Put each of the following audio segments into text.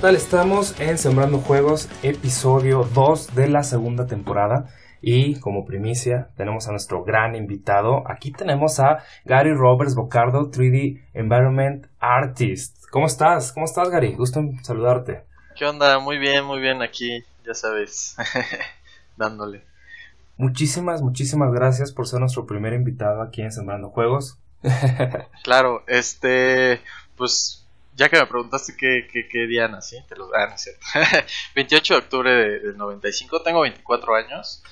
Hola, ¿qué tal? Estamos en Sembrando Juegos, episodio 2 de la segunda temporada. Y como primicia, tenemos a nuestro gran invitado. Aquí tenemos a Gary Roberts Bocardo, 3D Environment Artist. ¿Cómo estás? ¿Cómo estás, Gary? Gusto en saludarte. ¿Qué onda? Muy bien, muy bien aquí, ya sabes, dándole. Muchísimas, muchísimas gracias por ser nuestro primer invitado aquí en Sembrando Juegos. claro, este, pues ya que me preguntaste qué, qué, qué día nací, te lo ah, no es cierto. 28 de octubre del 95, tengo 24 años.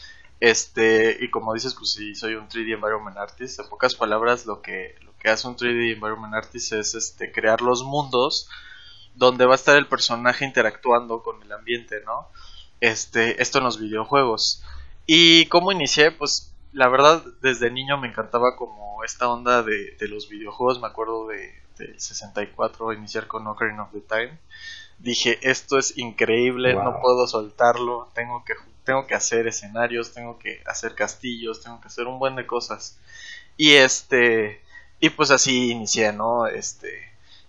Este, y como dices, pues sí, soy un 3D Environment Artist. En pocas palabras, lo que, lo que hace un 3D Environment Artist es este, crear los mundos donde va a estar el personaje interactuando con el ambiente, ¿no? Este, esto en los videojuegos. Y cómo inicié, pues la verdad, desde niño me encantaba como esta onda de, de los videojuegos. Me acuerdo de, del 64, iniciar con Ocarina of the Time. Dije, esto es increíble, no puedo soltarlo, tengo que tengo que hacer escenarios, tengo que hacer castillos, tengo que hacer un buen de cosas. Y este, y pues así inicié, ¿no? Este,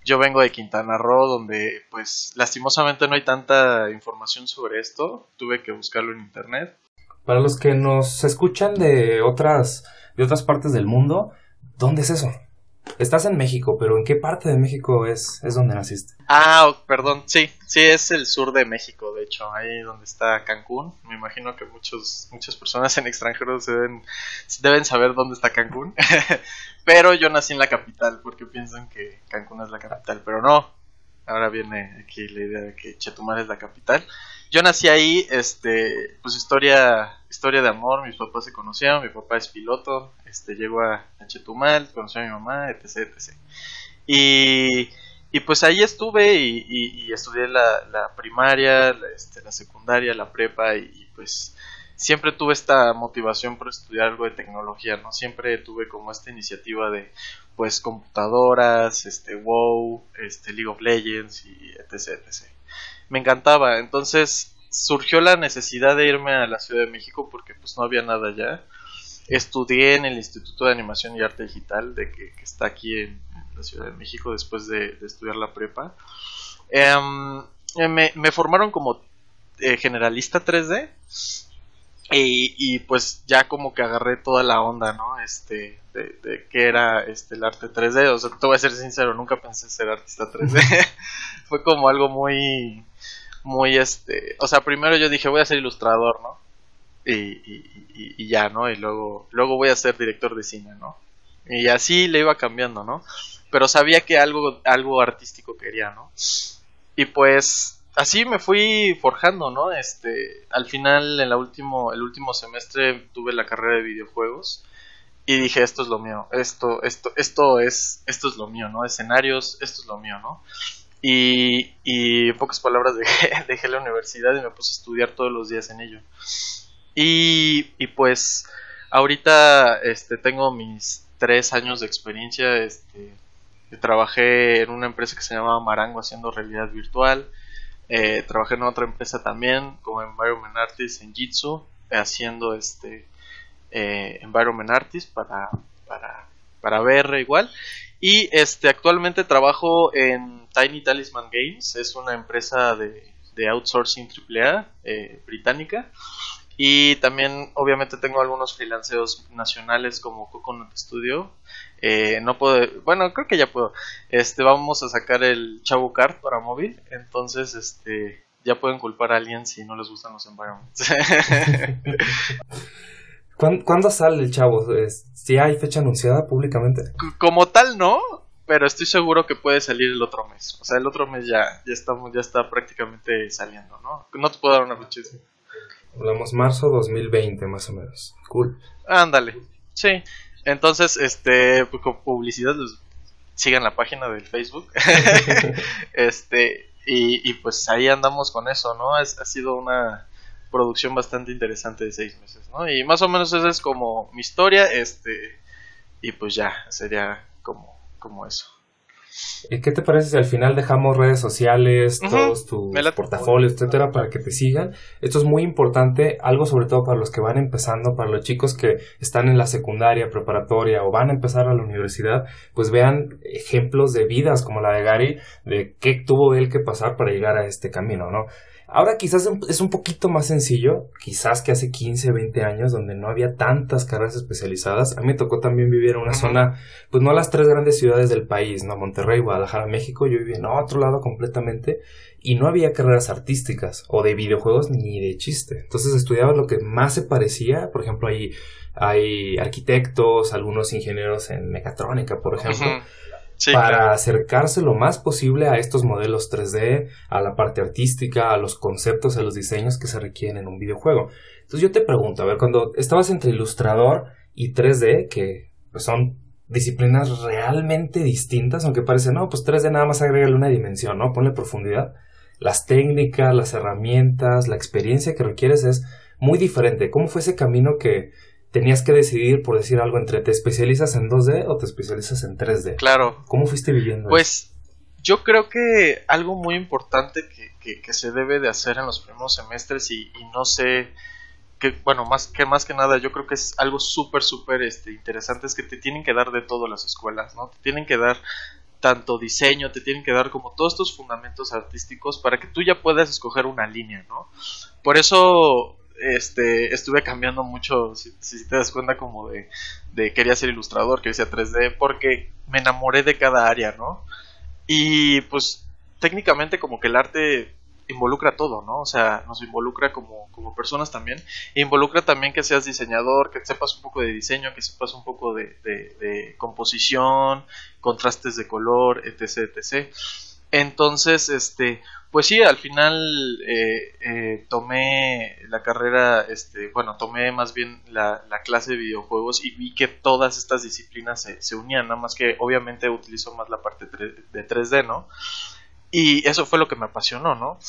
yo vengo de Quintana Roo, donde pues lastimosamente no hay tanta información sobre esto, tuve que buscarlo en internet. Para los que nos escuchan de otras, de otras partes del mundo, ¿dónde es eso? Estás en México, pero ¿en qué parte de México es, es donde naciste? Ah, perdón, sí, sí, es el sur de México, de hecho, ahí donde está Cancún. Me imagino que muchos, muchas personas en extranjeros deben, deben saber dónde está Cancún. pero yo nací en la capital, porque piensan que Cancún es la capital, pero no. Ahora viene aquí la idea de que Chetumal es la capital. Yo nací ahí, este, pues historia, historia de amor, mis papás se conocieron, mi papá es piloto, este, llegó a, Chetumal, conoció a mi mamá, etc, etc. Y, y pues ahí estuve y, estudié la, primaria, este, la secundaria, la prepa y, pues siempre tuve esta motivación por estudiar algo de tecnología, ¿no? Siempre tuve como esta iniciativa de pues computadoras, este WoW, este League of Legends y etc, etc me encantaba. Entonces surgió la necesidad de irme a la Ciudad de México porque pues no había nada allá. Estudié en el Instituto de Animación y Arte Digital de que, está aquí en, la Ciudad de México después de, estudiar la prepa. Em, me, me, formaron como eh, generalista 3D y, y, pues ya como que agarré toda la onda, ¿no? Este, de, de qué era este, el arte 3D. O sea, te voy a ser sincero, nunca pensé ser artista 3D. Fue como algo muy, muy este, o sea, primero yo dije voy a ser ilustrador, ¿no? Y, y, y, ya, ¿no? Y luego, luego voy a ser director de cine, ¿no? Y así le iba cambiando, ¿no? Pero sabía que algo, algo artístico quería, ¿no? Y pues así me fui forjando, ¿no? Este, al final, en la último, el último semestre tuve la carrera de videojuegos y dije esto es lo mío, esto, esto, esto es, esto es lo mío, ¿no? Escenarios, esto es lo mío, ¿no? Y, y en pocas palabras dejé, dejé, la universidad y me puse a estudiar todos los días en ello. Y, y pues ahorita este, tengo mis tres años de experiencia. Este, trabajé en una empresa que se llamaba Marango haciendo realidad virtual. Eh, trabajé en otra empresa también como Environment Artist en Jitsu haciendo este eh, Environment Artist para, para, para VR igual y este actualmente trabajo en Tiny Talisman Games, es una empresa de, outsourcing AAA eh, británica. Y también, obviamente, tengo algunos freelanceos nacionales como Coconut Studio. Eh, no puedo, bueno, creo que ya puedo. Este, vamos a sacar el Chavo Card para móvil. Entonces, este, ya pueden culpar a alguien si no les gustan los environments. ¿Cuándo, sale el Chavo? ¿Si hay fecha anunciada públicamente? Como tal, no pero estoy seguro que puede salir el otro mes. O sea, el otro mes ya, ya estamos, ya está prácticamente saliendo, ¿no? No te puedo dar una fecha. Hablamos marzo 2020, más o menos. Cool. Ándale. Sí. Entonces, este, pues, con publicidad, sigan la página del Facebook. este, y, y, pues ahí andamos con eso, ¿no? ha sido una producción bastante interesante de seis meses, ¿no? Y más o menos esa es como mi historia, este, y pues ya, sería como como eso. Eh, ¿Qué te parece si al final dejamos redes sociales, todos tus portafolios, etcétera, para que te sigan? Esto es muy importante, algo sobre todo para los que van empezando, para los chicos que están en la secundaria, preparatoria o van a empezar a la universidad, pues vean ejemplos de vidas como la de Gary, de qué tuvo él que pasar para llegar a este camino, ¿no? Ahora quizás es un poquito más sencillo, quizás que hace 15, 20 años, donde no había tantas carreras especializadas. A mí me tocó también vivir en una zona, pues no las tres grandes ciudades del país, ¿no? Monterrey, Guadalajara, México. Yo vivía en otro lado completamente y no había carreras artísticas o de videojuegos ni de chiste. Entonces estudiaba lo que más se parecía, por ejemplo, hay, hay arquitectos, algunos ingenieros en mecatrónica, por ejemplo para acercarse lo más posible a estos modelos 3D, a la parte artística, a los conceptos, a los diseños que se requieren en un videojuego. Entonces yo te pregunto, a ver, cuando estabas entre ilustrador y 3D, que pues, son disciplinas realmente distintas, aunque parece, no, pues 3D nada más agrega una dimensión, ¿no? Ponle profundidad. Las técnicas, las herramientas, la experiencia que requieres es muy diferente. ¿Cómo fue ese camino que, tenías que decidir, por decir algo, entre te especializas en 2D o te especializas en 3D. Claro. ¿Cómo fuiste viviendo? Pues yo creo que algo muy importante que, se debe de hacer en los primeros semestres y, no sé, que bueno, más que, más que nada yo creo que es algo súper, súper este, interesante, es que te tienen que dar de todo las escuelas, ¿no? Te tienen que dar tanto diseño, te tienen que dar como todos estos fundamentos artísticos para que tú ya puedas escoger una línea, ¿no? Por eso este, estuve cambiando mucho, si, te das cuenta, como de, de, quería ser ilustrador, quería ser 3D, porque me enamoré de cada área, ¿no? Y pues técnicamente como que el arte involucra todo, ¿no? O sea, nos involucra como, como personas también. Involucra también que seas diseñador, que sepas un poco de diseño, que sepas un poco de, de, de composición, contrastes de color, etc, etc. Entonces, este, pues sí, al final eh, eh, tomé la carrera, este, bueno, tomé más bien la, clase de videojuegos y vi que todas estas disciplinas se, unían, nada más que obviamente utilizo más la parte de 3D, ¿no? Y eso fue lo que me apasionó, ¿no?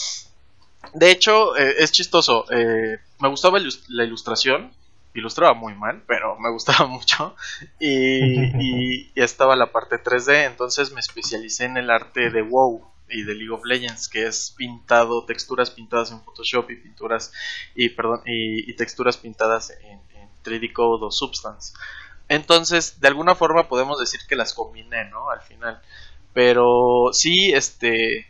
De hecho, eh, es chistoso, me gustaba la ilustración, ilustraba muy mal, pero me gustaba mucho. Y, estaba la parte 3D, entonces me especialicé en el arte de WoW y de League of Legends, que es pintado, texturas pintadas en Photoshop y pinturas y perdón y, texturas pintadas en, 3D Code o Substance. Entonces, de alguna forma podemos decir que las combiné, ¿no? Al final. Pero sí, este,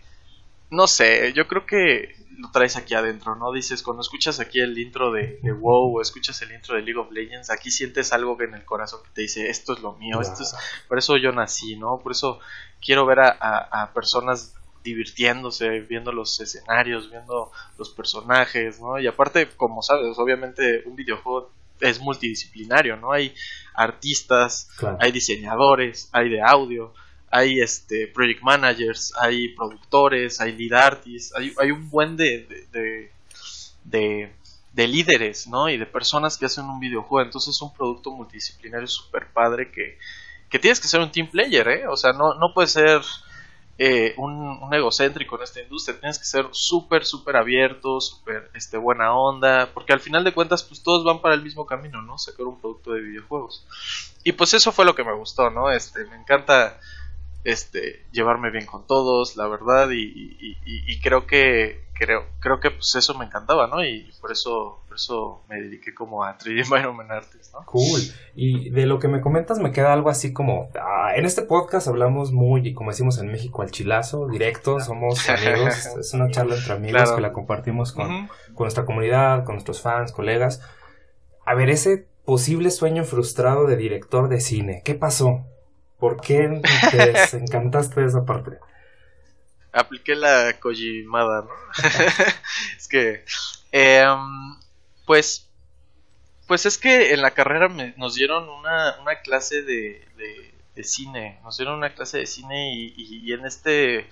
no sé, yo creo que lo traes aquí adentro, ¿no? Dices, cuando escuchas aquí el intro de, WoW o escuchas el intro de League of Legends, aquí sientes algo en el corazón que te dice, esto es lo mío, esto es, por eso yo nací, ¿no? Por eso quiero ver a, a personas divirtiéndose, viendo los escenarios, viendo los personajes, ¿no? Y aparte, como sabes, obviamente un videojuego es multidisciplinario, ¿no? Hay artistas, hay diseñadores, hay de audio, hay este project managers, hay productores, hay lead artists, hay, hay un buen de, de, de, de, líderes, ¿no? Y de personas que hacen un videojuego. Entonces es un producto multidisciplinario súper padre que, que tienes que ser un team player, ¿eh? O sea, no, no puede ser eh, un, egocéntrico en esta industria, tienes que ser súper, súper abierto, súper este, buena onda, porque al final de cuentas pues todos van para el mismo camino, ¿no? Sacar un producto de videojuegos. Y pues eso fue lo que me gustó, ¿no? Este, me encanta este, llevarme bien con todos, la verdad, y creo que creo, creo que pues eso me encantaba, ¿no? Y por eso, por eso me dediqué como a 3D Environment Artist, ¿no? Cool. Y de lo que me comentas me queda algo así como, ah, en este podcast hablamos muy, como decimos en México, al chilazo, directo, somos amigos, es una charla entre amigos que la compartimos con, con nuestra comunidad, con nuestros fans, colegas. A ver, ese posible sueño frustrado de director de cine, ¿qué pasó? ¿Por qué te encantaste de esa parte? apliqué la Kojimada, ¿no? es que, em, pues, pues es que en la carrera nos dieron una, una clase de, de, cine, nos dieron una clase de cine y, y, en este,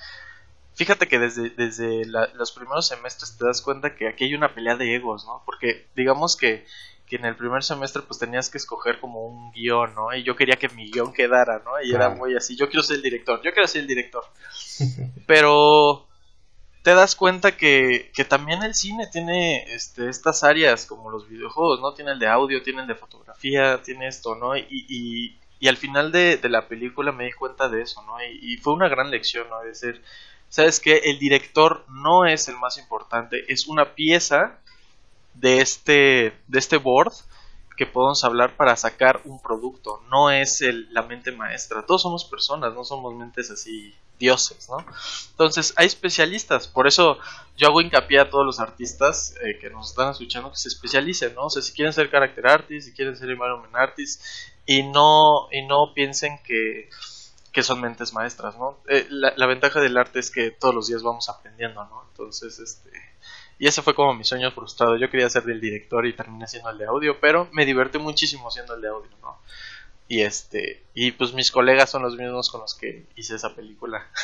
fíjate que desde, desde los primeros semestres te das cuenta que aquí hay una pelea de egos, ¿no? Porque digamos que que en el primer semestre pues tenías que escoger como un guion, ¿no? Y yo quería que mi guion quedara, ¿no? Y era muy así, yo quiero ser el director, yo quiero ser el director. Pero te das cuenta que, que también el cine tiene este, estas áreas como los videojuegos, ¿no? Tiene el de audio, tiene el de fotografía, tiene esto, ¿no? Y, y, Y al final de, la película me di cuenta de eso, ¿no? Y, fue una gran lección, ¿no? De decir, ¿sabes qué? El director no es el más importante, es una pieza de este, de este board que podemos hablar para sacar un producto, no es el, la mente maestra, todos somos personas, no somos mentes así dioses, ¿no? Entonces hay especialistas, por eso yo hago hincapié a todos los artistas eh, que nos están escuchando que se especialicen, ¿no? O sea, si quieren ser character artists, si quieren ser environment artists y no, y no piensen que, que son mentes maestras, ¿no? Eh, la, la ventaja del arte es que todos los días vamos aprendiendo, ¿no? Entonces, este y ese fue como mi sueño frustrado. Yo quería ser el director y terminé siendo el de audio, pero me divertí muchísimo siendo el de audio, ¿no? Y este, y pues mis colegas son los mismos con los que hice esa película.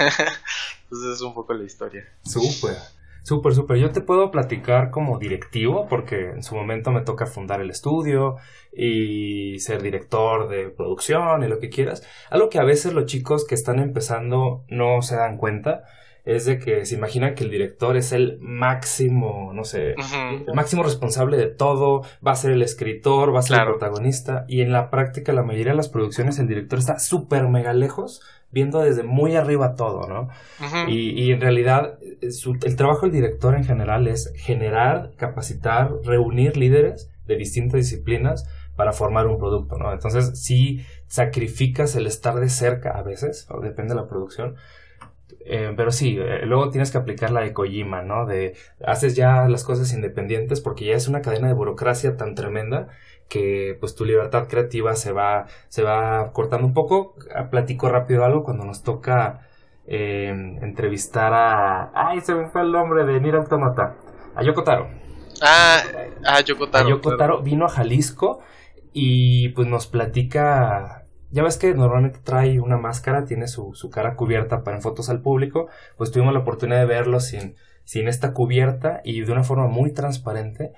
Entonces es un poco la historia. Súper, súper, súper. Yo te puedo platicar como directivo, porque en su momento me toca fundar el estudio y ser director de producción y lo que quieras. Algo que a veces los chicos que están empezando no se dan cuenta es de que se imagina que el director es el máximo, no sé, el máximo responsable de todo, va a ser el escritor, va a ser el protagonista, y en la práctica la mayoría de las producciones el director está súper mega lejos, viendo desde muy arriba todo, ¿no? y, y, en realidad eh, el trabajo del director en general es generar, capacitar, reunir líderes de distintas disciplinas para formar un producto, ¿no? Entonces, si sacrificas el estar de cerca a veces, o depende de la producción, eh, pero sí, eh, luego tienes que aplicar la de Kojima, ¿no? De haces ya las cosas independientes porque ya es una cadena de burocracia tan tremenda que pues tu libertad creativa se va, se va cortando un poco. Ah, platico rápido algo cuando nos toca em, entrevistar a... ¡Ay, se me fue el nombre de Nier Automata! A Yokotaro. Ah, a Yokotaro. A Yokotaro vino a Jalisco y pues nos platica ya ves que normalmente trae una máscara, tiene su, su, cara cubierta para en fotos al público, pues tuvimos la oportunidad de verlo sin, sin esta cubierta y de una forma muy transparente.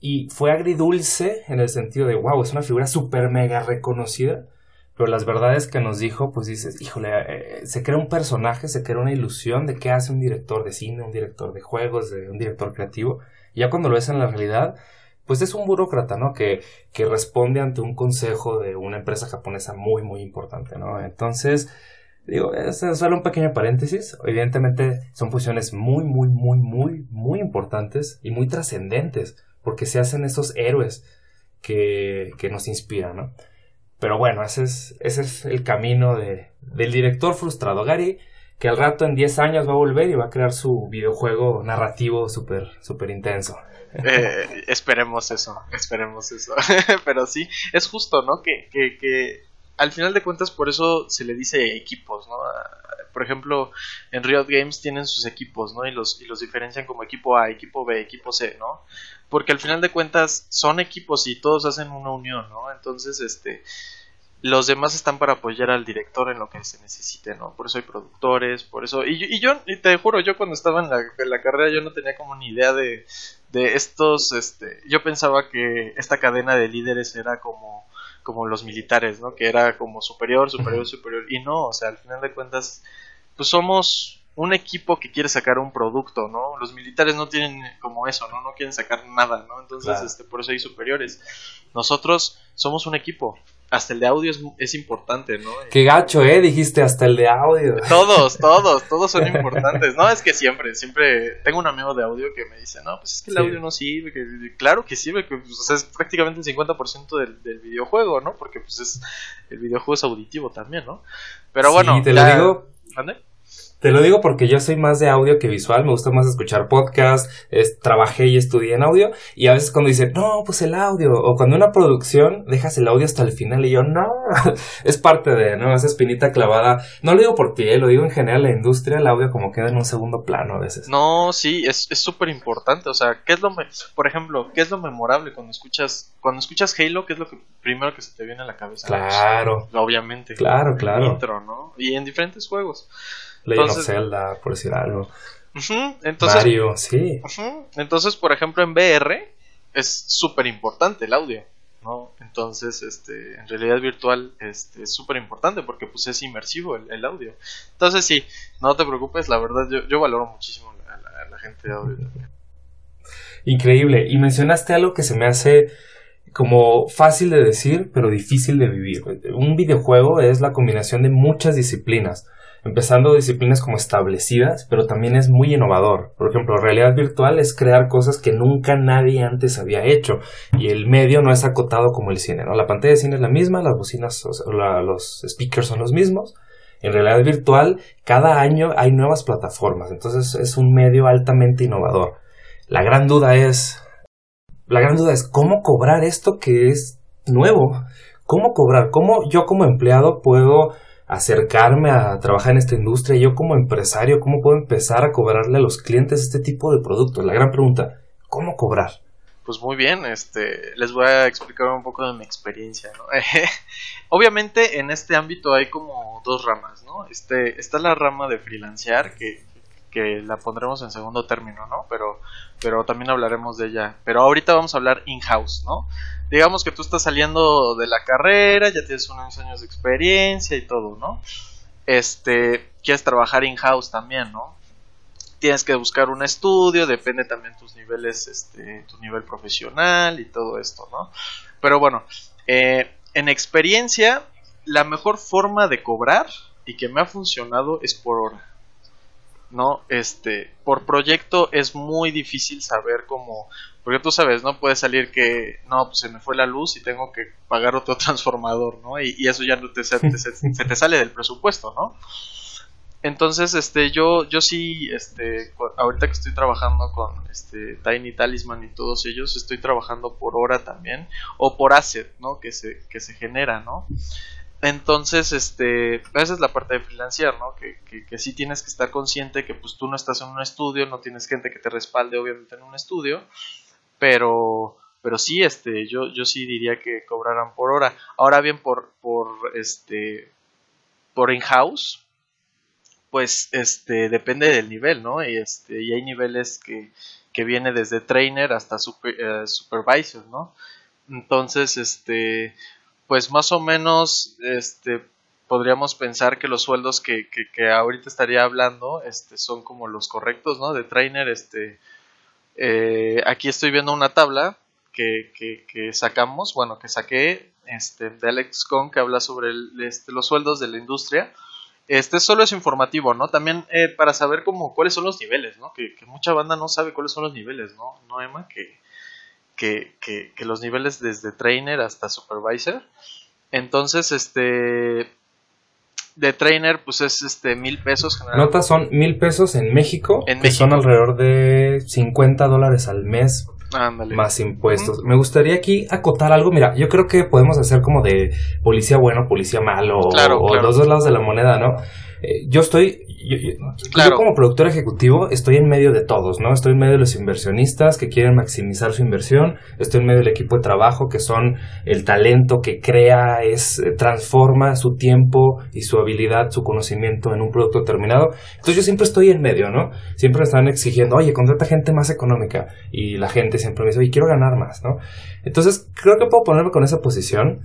Y fue agridulce en el sentido de, wow, es una figura súper mega reconocida, pero las verdades que nos dijo, pues dices, híjole, eh, se crea un personaje, se crea una ilusión de qué hace un director de cine, un director de juegos, un director creativo. Ya cuando lo ves en la realidad, pues es un burócrata, ¿no? Que, que responde ante un consejo de una empresa japonesa muy, muy importante, ¿no? Entonces, digo, es solo un pequeño paréntesis. Evidentemente son posiciones muy, muy, muy, muy, muy importantes y muy trascendentes, porque se hacen esos héroes que, que nos inspiran, ¿no? Pero bueno, ese es, ese es el camino de, del director frustrado. Gary, que al rato en 10 años va a volver y va a crear su videojuego narrativo súper, súper intenso. Eh, esperemos eso, esperemos eso. Pero sí, es justo, ¿no? Que, que, que al final de cuentas por eso se le dice equipos, ¿no? Por ejemplo, en Riot Games tienen sus equipos, ¿no? Y los, y los diferencian como equipo A, equipo B, equipo C, ¿no? Porque al final de cuentas son equipos y todos hacen una unión, ¿no? Entonces, este, los demás están para apoyar al director en lo que se necesite, ¿no? Por eso hay productores, por eso... Y, y yo, y te juro, yo cuando estaba en la, en la, carrera yo no tenía como ni idea de, de estos, este... Yo pensaba que esta cadena de líderes era como, como los militares, ¿no? Que era como superior, superior, superior. Y no, o sea, al final de cuentas, pues somos un equipo que quiere sacar un producto, ¿no? Los militares no tienen como eso, ¿no? No quieren sacar nada, ¿no? Entonces, este, por eso hay superiores. Nosotros somos un equipo hasta el de audio es, importante, ¿no? Qué gacho, ¿eh? Dijiste hasta el de audio. Todos, todos, todos son importantes. No, es que siempre, siempre tengo un amigo de audio que me dice, no, pues es que el audio no sirve. Que, claro que sirve, que pues, es prácticamente el 50% del, del videojuego, ¿no? Porque pues es el videojuego es auditivo también, ¿no? Pero bueno. Sí, te lo digo. ¿Dónde? Te lo digo porque yo soy más de audio que visual, me gusta más escuchar podcast, trabajé y estudié en audio y a veces cuando dicen, no, pues el audio, o cuando una producción dejas el audio hasta el final y yo, no, es parte de, ¿no? Esa espinita clavada. No lo digo por ti, ¿eh? lo digo en general, la industria, el audio como queda en un segundo plano a veces. No, sí, es súper importante, o sea, ¿qué es lo, por ejemplo, qué es lo memorable cuando escuchas, cuando escuchas Halo, qué es lo que primero que se te viene a la cabeza? Claro. obviamente. Claro, claro. ¿no? Y en diferentes juegos. Legend of Zelda, por decir algo. entonces, Mario, sí. entonces, por ejemplo, en VR es súper importante el audio. ¿no? Entonces, este, en realidad virtual este, es súper importante porque pues es inmersivo el, audio. Entonces, sí, no te preocupes, la verdad yo, yo valoro muchísimo a la, gente de audio. Increíble. Y mencionaste algo que se me hace como fácil de decir, pero difícil de vivir. Un videojuego es la combinación de muchas disciplinas, empezando disciplinas como establecidas, pero también es muy innovador. Por ejemplo, realidad virtual es crear cosas que nunca nadie antes había hecho y el medio no es acotado como el cine, ¿no? La pantalla de cine es la misma, las bocinas, los speakers son los mismos. En realidad virtual, cada año hay nuevas plataformas, entonces es un medio altamente innovador. La gran duda es, la gran duda es cómo cobrar esto que es nuevo. ¿Cómo cobrar? ¿Cómo yo como empleado puedo acercarme a trabajar en esta industria? Yo como empresario, ¿cómo puedo empezar a cobrarle a los clientes este tipo de productos? La gran pregunta, ¿cómo cobrar? Pues muy bien, este, les voy a explicar un poco de mi experiencia, ¿no? Obviamente en este ámbito hay como dos ramas, ¿no? Este, está la rama de freelancear, que que la pondremos en segundo término, ¿no? Pero, pero también hablaremos de ella. Pero ahorita vamos a hablar in-house, ¿no? Digamos que tú estás saliendo de la carrera, ya tienes unos años de experiencia y todo, ¿no? Este, quieres trabajar in-house también, ¿no? Tienes que buscar un estudio, depende también tus niveles, este, tu nivel profesional y todo esto, ¿no? Pero bueno, eh, en experiencia, la mejor forma de cobrar y que me ha funcionado es por hora. ¿No? Este, por proyecto es muy difícil saber cómo, porque tú sabes, ¿no? Puede salir que, no, pues se me fue la luz y tengo que pagar otro transformador, ¿no? Y, eso ya no te, se, te, sale del presupuesto, ¿no? Entonces, este, yo, yo sí, este, ahorita que estoy trabajando con, este, Tiny Talisman y todos ellos, estoy trabajando por hora también, o por asset, ¿no? Que se, que se genera, ¿no? Entonces, este, esa es la parte de freelancear, ¿no? Que, que, que, sí tienes que estar consciente que pues tú no estás en un estudio, no tienes gente que te respalde obviamente en un estudio, pero, pero sí, este, yo, yo sí diría que cobraran por hora. Ahora bien, por, por, este, por in-house, pues, este, depende del nivel, ¿no? Y, este, y hay niveles que, que viene desde trainer hasta super, eh, supervisor, ¿no? Entonces, este, pues más o menos este, podríamos pensar que los sueldos que, que, ahorita estaría hablando este, son como los correctos, ¿no? De trainer, este, eh, aquí estoy viendo una tabla que, que, sacamos, bueno, que saqué este, de Alex Kong que habla sobre este, los sueldos de la industria. Este solo es informativo, ¿no? También eh, para saber cómo, cuáles son los niveles, ¿no? Que, que, mucha banda no sabe cuáles son los niveles, ¿no? ¿No, Emma? Que, que, que, los niveles desde trainer hasta supervisor. Entonces, este de trainer, pues es este mil pesos. Notas son mil pesos en México, que son alrededor de 50 dólares al mes. Más impuestos. Me gustaría aquí acotar algo. Mira, yo creo que podemos hacer como de policía bueno, policía malo, o los dos lados de la moneda, ¿no? Eh, yo estoy, yo, como productor ejecutivo estoy en medio de todos, ¿no? Estoy en medio de los inversionistas que quieren maximizar su inversión, estoy en medio del equipo de trabajo que son el talento que crea, es eh, transforma su tiempo y su habilidad, su conocimiento en un producto terminado. Entonces yo siempre estoy en medio, ¿no? Siempre me están exigiendo, oye, contrata gente más económica y la gente siempre me dice, oye, quiero ganar más, ¿no? Entonces creo que puedo ponerme con esa posición.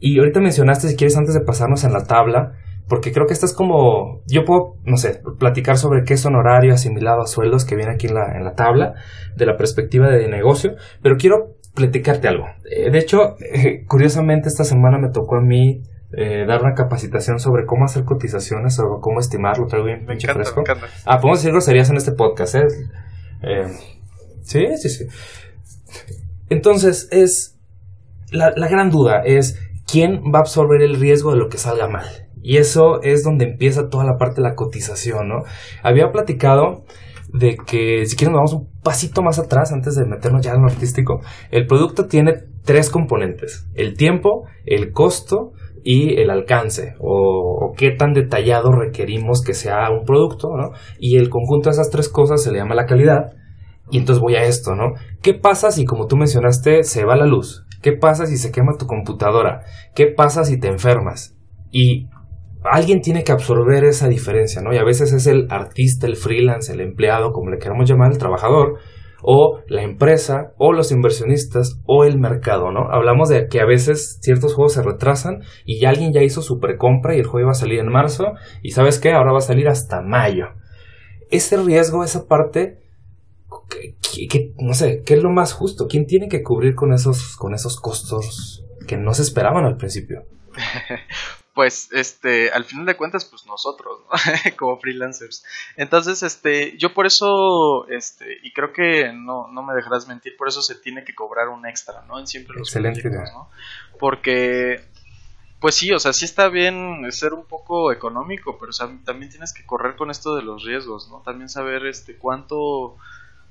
Y ahorita mencionaste, si quieres, antes de pasarnos en la tabla, porque creo que esta es como, yo puedo, no sé, platicar sobre qué es honorario asimilado a sueldos que viene aquí en la, en la tabla, de la perspectiva de negocio, pero quiero platicarte algo. Eh, de hecho, eh, curiosamente esta semana me tocó a mí eh, dar una capacitación sobre cómo hacer cotizaciones o cómo estimarlo, traigo bien pinche fresco. Ah, podemos decir groserías en este podcast, ¿eh? Sí, sí, sí. Entonces, es, la, la gran duda es, ¿quién va a absorber el riesgo de lo que salga mal? Y eso es donde empieza toda la parte de la cotización, ¿no? Había platicado de que, si quieren, vamos un pasito más atrás antes de meternos ya en lo artístico. El producto tiene tres componentes: el tiempo, el costo y el alcance, o, qué tan detallado requerimos que sea un producto, ¿no? Y el conjunto de esas tres cosas se le llama la calidad. Y entonces voy a esto, ¿no? ¿Qué pasa si, como tú mencionaste, se va la luz? ¿Qué pasa si se quema tu computadora? ¿Qué pasa si te enfermas? Y alguien tiene que absorber esa diferencia, ¿no? Y a veces es el artista, el freelance, el empleado, como le queramos llamar, el trabajador, o la empresa, o los inversionistas, o el mercado, ¿no? Hablamos de que a veces ciertos juegos se retrasan y alguien ya hizo su precompra y el juego iba a salir en marzo, y ¿sabes qué? Ahora va a salir hasta mayo. Ese riesgo, esa parte, ¿qué, no sé, ¿qué es lo más justo? ¿Quién tiene que cubrir con esos, con esos costos que no se esperaban al principio? pues este al final de cuentas pues nosotros ¿no? como freelancers entonces este yo por eso este y creo que no, no me dejarás mentir por eso se tiene que cobrar un extra no en siempre los excelente ¿no? porque pues sí o sea sí está bien ser un poco económico pero también tienes que correr con esto de los riesgos no también saber este cuánto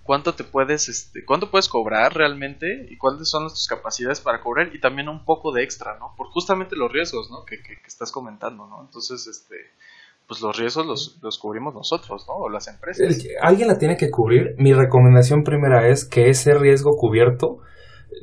cuánto te puedes, este, cuánto puedes cobrar realmente y cuáles son tus capacidades para cobrar y también un poco de extra, ¿no? Por justamente los riesgos, ¿no? Que, que, estás comentando, ¿no? Entonces, este, pues los riesgos los, los cubrimos nosotros, ¿no? O las empresas. alguien la tiene que cubrir. Mi recomendación primera es que ese riesgo cubierto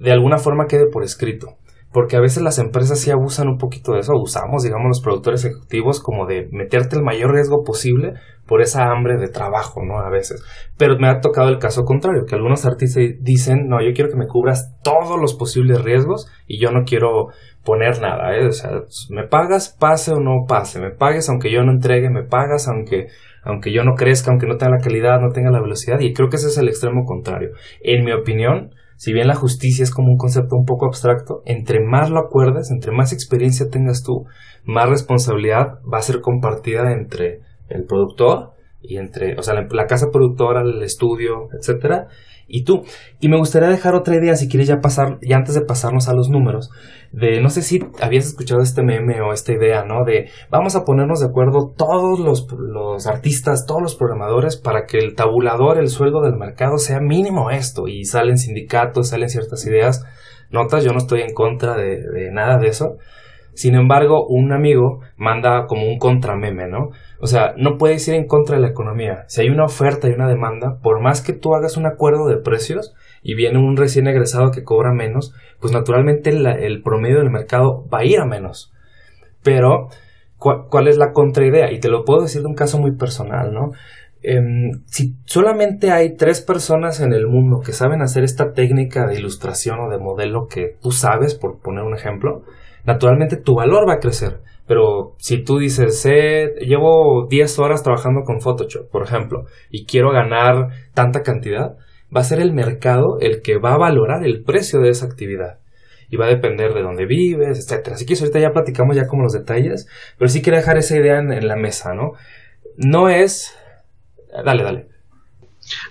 de alguna forma quede por escrito porque a veces las empresas sí abusan un poquito de eso, abusamos, digamos, los productores ejecutivos, como de meterte el mayor riesgo posible por esa hambre de trabajo, ¿no? A veces. Pero me ha tocado el caso contrario, que algunos artistas dicen, no, yo quiero que me cubras todos los posibles riesgos y yo no quiero poner nada, ¿eh? O sea, me pagas, pase o no pase, me pagues aunque yo no entregue, me pagas aunque aunque yo no crezca, aunque no tenga la calidad, no tenga la velocidad, y creo que ese es el extremo contrario. En mi opinión, si bien la justicia es como un concepto un poco abstracto, entre más lo acuerdes, entre más experiencia tengas tú, más responsabilidad va a ser compartida entre el productor y entre, o sea, la, casa productora, el estudio, etcétera, y tú. Y me gustaría dejar otra idea, si quieres ya pasar, y antes de pasarnos a los números, de no sé si habías escuchado este meme o esta idea, ¿no? De vamos a ponernos de acuerdo todos los, los artistas, todos los programadores para que el tabulador, el sueldo del mercado sea mínimo esto, y salen sindicatos, salen ciertas ideas. Notas, yo no estoy en contra de, de nada de eso. Sin embargo, un amigo manda como un contrameme, ¿no? O sea, no puedes ir en contra de la economía. Si hay una oferta y una demanda, por más que tú hagas un acuerdo de precios y viene un recién egresado que cobra menos, pues naturalmente el promedio del mercado va a ir a menos. Pero, ¿cuál, es la contraidea? Y te lo puedo decir de un caso muy personal, ¿no? Em, si solamente hay tres personas en el mundo que saben hacer esta técnica de ilustración o de modelo que tú sabes, por poner un ejemplo, naturalmente tu valor va a crecer. Pero si tú dices, eh, llevo 10 horas trabajando con Photoshop, por ejemplo, y quiero ganar tanta cantidad, va a ser el mercado el que va a valorar el precio de esa actividad. Y va a depender de dónde vives, etcétera. Así que ahorita ya platicamos ya como los detalles, pero sí quiero dejar esa idea en, en la mesa, ¿no? No es... Dale, dale.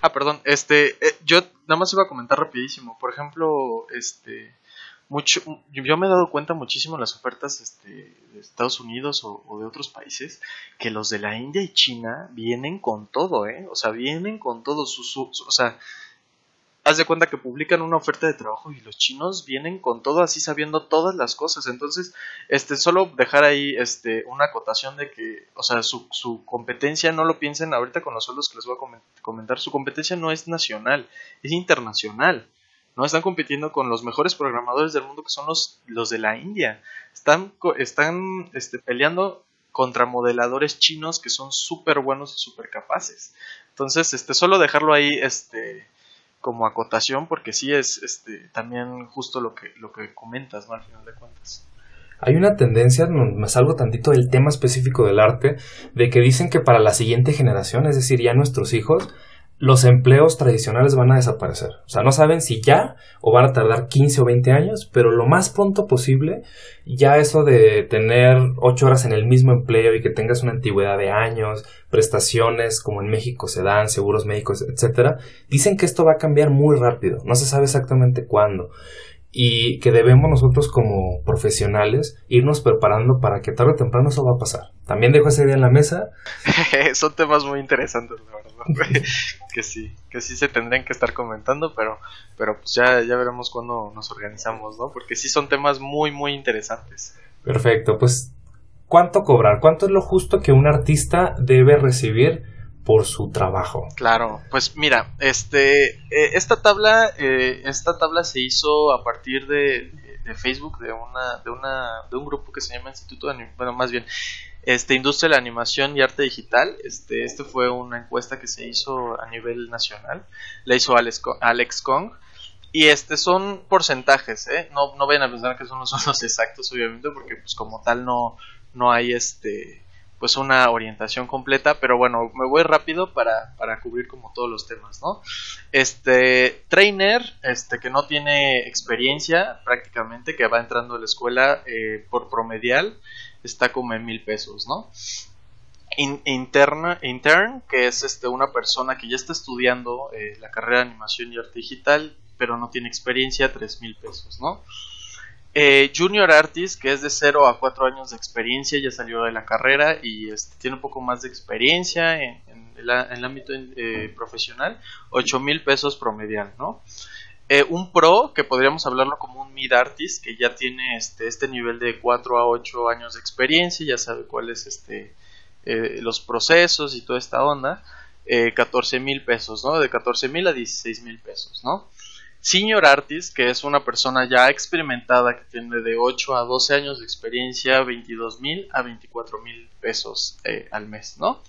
Ah, perdón, este, eh, yo nada más iba a comentar rapidísimo. Por ejemplo, este, mucho, yo me he dado cuenta muchísimo las ofertas este, de Estados Unidos o, de otros países que los de la India y China vienen con todo, ¿eh? O sea, vienen con todo. Su, o sea, haz de cuenta que publican una oferta de trabajo y los chinos vienen con todo así sabiendo todas las cosas. Entonces, este, solo dejar ahí este, una acotación de que, o sea, su, su competencia, no lo piensen ahorita con los sueldos que les voy a comentar, su competencia no es nacional, es internacional. ¿No? Están compitiendo con los mejores programadores del mundo que son los, los de la India. Están, están este, peleando contra modeladores chinos que son súper buenos y súper capaces. Entonces, este, solo dejarlo ahí, este, como acotación, porque sí es, este, también justo lo que, lo que comentas, ¿no? Al final de cuentas. Hay una tendencia, me salgo tantito del tema específico del arte, de que dicen que para la siguiente generación, es decir, ya nuestros hijos, los empleos tradicionales van a desaparecer. O sea, no saben si ya o van a tardar 15 o 20 años, pero lo más pronto posible, ya eso de tener 8 horas en el mismo empleo y que tengas una antigüedad de años, prestaciones como en México se dan, seguros médicos, etcétera, dicen que esto va a cambiar muy rápido. No se sabe exactamente cuándo y que debemos nosotros como profesionales irnos preparando para que tarde o temprano eso va a pasar. También dejo esa idea en la mesa. Son temas muy interesantes, la verdad. que sí, que sí se tendrían que estar comentando, pero, pero pues ya, ya veremos cuándo nos organizamos, ¿no? Porque sí son temas muy, muy interesantes. Perfecto, pues ¿cuánto cobrar? ¿Cuánto es lo justo que un artista debe recibir? Por su trabajo. Claro, pues mira, este, eh, esta tabla, eh, esta tabla se hizo a partir de, Facebook de una, de una, de un grupo que se llama Instituto de, bueno, más bien, este, Industria de la Animación y Arte Digital. Este, este fue una encuesta que se hizo a nivel nacional, la hizo Alex, Alex Kong. Y este son porcentajes, ¿eh? No, no vayan a pensar que son los exactos, obviamente, porque pues como tal no, no hay este pues una orientación completa, pero bueno, me voy rápido para, para cubrir como todos los temas, ¿no? Este, trainer, este, que no tiene experiencia prácticamente, que va entrando a la escuela eh, por promedial, está como en mil pesos, ¿no? interna, intern, que es este, una persona que ya está estudiando eh, la carrera de animación y arte digital, pero no tiene experiencia, tres mil pesos, ¿no? Eh, junior Artist, que es de 0 a 4 años de experiencia, ya salió de la carrera y este, tiene un poco más de experiencia en, el, ámbito eh, profesional, 8 mil pesos promedial, ¿no? Eh, un pro, que podríamos hablarlo como un mid artist, que ya tiene este, este nivel de 4 a 8 años de experiencia, ya sabe cuáles este, los procesos y toda esta onda, 14 mil pesos, ¿no? De 14 mil a 16 mil pesos, ¿no? Senior Artist, que es una persona ya experimentada que tiene de 8 a 12 años de experiencia, 22 mil a 24 mil pesos eh, al mes, ¿no?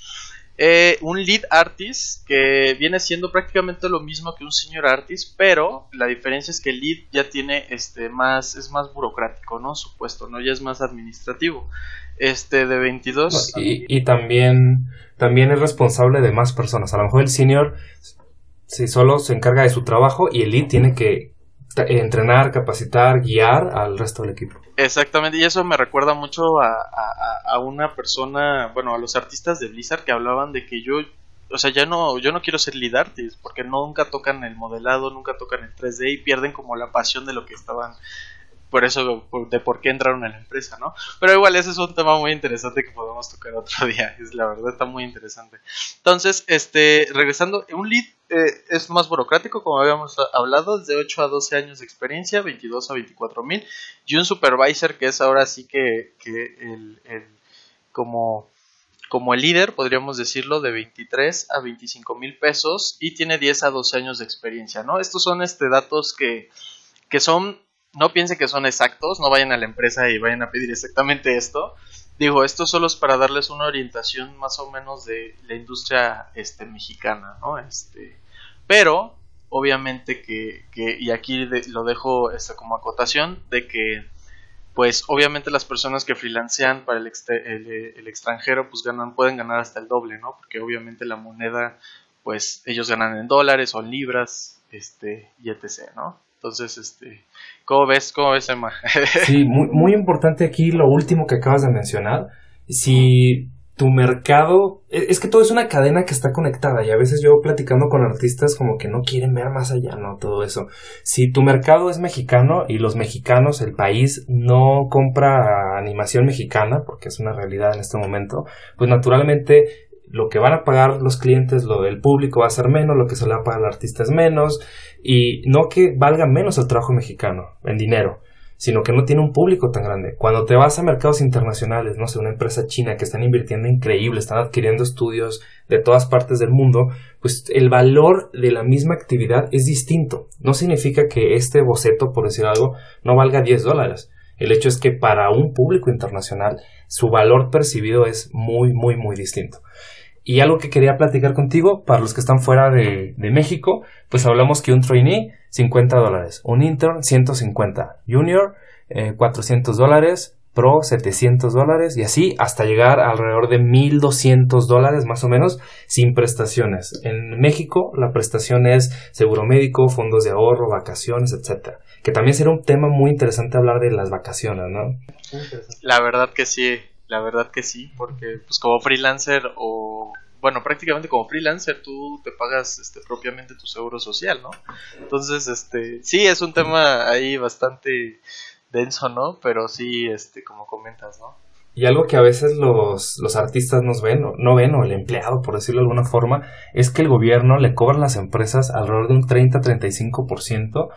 Eh, un lead artist que viene siendo prácticamente lo mismo que un senior artist, pero la diferencia es que el lead ya tiene este más es más burocrático, ¿no? Supuesto, ¿no? Ya es más administrativo. Este de 22 y, y también también es responsable de más personas. A lo mejor el senior si solo se encarga de su trabajo y el lead tiene que entrenar, capacitar, guiar al resto del equipo. Exactamente, y eso me recuerda mucho a, a, una persona, bueno, a los artistas de Blizzard que hablaban de que yo, o sea, ya no, yo no quiero ser lead artist porque nunca tocan el modelado, nunca tocan el 3D y pierden como la pasión de lo que estaban por eso de por qué entraron en la empresa, ¿no? Pero igual ese es un tema muy interesante que podemos tocar otro día, es la verdad está muy interesante. Entonces, este, regresando, un lead eh, es más burocrático, como habíamos hablado, de 8 a 12 años de experiencia, 22 a 24 mil, y un supervisor que es ahora sí que, que el, el, como como el líder, podríamos decirlo, de 23 a 25 mil pesos y tiene 10 a 12 años de experiencia, ¿no? Estos son este, datos que, que son no piense que son exactos, no vayan a la empresa y vayan a pedir exactamente esto. Digo, esto solo es para darles una orientación más o menos de la industria este, mexicana, ¿no? Este, pero, obviamente que, que y aquí lo dejo este, como acotación, de que, pues, obviamente las personas que freelancean para el, el, extranjero, pues ganan, pueden ganar hasta el doble, ¿no? Porque obviamente la moneda, pues, ellos ganan en dólares o en libras, este, y etc., ¿no? Entonces, este, ¿cómo ves, cómo ves, Emma? sí, muy, muy importante aquí lo último que acabas de mencionar. Si tu mercado, e, es que todo es una cadena que está conectada y a veces yo platicando con artistas como que no quieren ver más allá, ¿no? Todo eso. Si tu mercado es mexicano y los mexicanos, el país, no compra animación mexicana, porque es una realidad en este momento, pues naturalmente lo que van a pagar los clientes, lo del público va a ser menos, lo que se le va a pagar al artista es menos, y no que valga menos el trabajo mexicano en dinero, sino que no tiene un público tan grande. Cuando te vas a mercados internacionales, no sé, una empresa china que están invirtiendo increíble, están adquiriendo estudios de todas partes del mundo, pues el valor de la misma actividad es distinto. No significa que este boceto, por decir algo, no valga 10 dólares. El hecho es que para un público internacional su valor percibido es muy, muy, muy distinto. Y algo que quería platicar contigo, para los que están fuera de, México, pues hablamos que un trainee, 50 dólares, un intern, 150, junior, 400 eh, dólares, pro, 700 dólares, y así hasta llegar alrededor de 1200 dólares más o menos, sin prestaciones. En México la prestación es seguro médico, fondos de ahorro, vacaciones, etcétera. Que también será un tema muy interesante hablar de las vacaciones, ¿no? La verdad que sí, la verdad que sí, porque pues como freelancer o bueno, prácticamente como freelancer tú te pagas este, propiamente tu seguro social, ¿no? Entonces, este, sí es un tema ahí bastante denso, ¿no? Pero sí, este, como comentas, ¿no? Y algo que a veces los, los artistas nos ven, o, no ven, o el empleado, por decirlo de alguna forma, es que el gobierno le cobra a las empresas alrededor de un 30-35%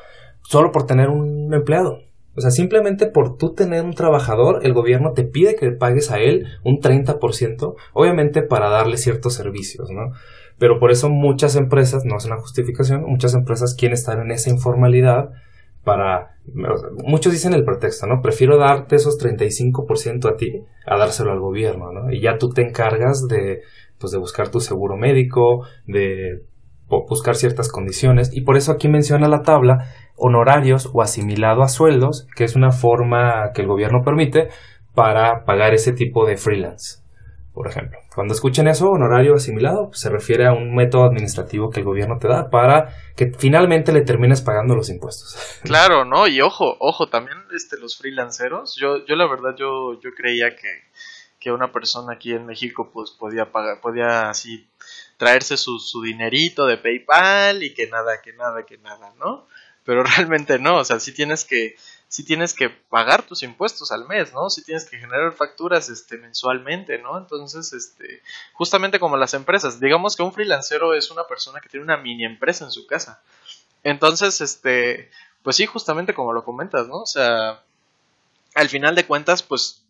solo por tener un empleado. O sea, simplemente por tú tener un trabajador, el gobierno te pide que le pagues a él un 30%, obviamente para darle ciertos servicios, ¿no? Pero por eso muchas empresas, no es una justificación, muchas empresas quieren estar en esa informalidad para... Muchos dicen el pretexto, ¿no? Prefiero darte esos 35% a ti a dárselo al gobierno, ¿no? Y ya tú te encargas de, pues, de buscar tu seguro médico, de buscar ciertas condiciones. Y por eso aquí menciona la tabla honorarios o asimilado a sueldos, que es una forma que el gobierno permite para pagar ese tipo de freelance. por ejemplo. Cuando escuchen eso, honorario asimilado, pues, se refiere a un método administrativo que el gobierno te da para que finalmente le termines pagando los impuestos. Claro, ¿no? Y ojo, ojo, también este, los freelanceros, yo, yo la verdad, yo, yo creía que, que una persona aquí en México pues podía pagar, podía así traerse su, su dinerito de PayPal y que nada, que nada, que nada, ¿no? Pero realmente no, o sea, sí tienes que, si tienes que pagar tus impuestos al mes, ¿no? Si tienes que generar facturas este, mensualmente, ¿no? Entonces, este, justamente como las empresas, digamos que un freelancero es una persona que tiene una mini empresa en su casa. Entonces, este, pues sí, justamente como lo comentas, ¿no? O sea, al final de cuentas, pues,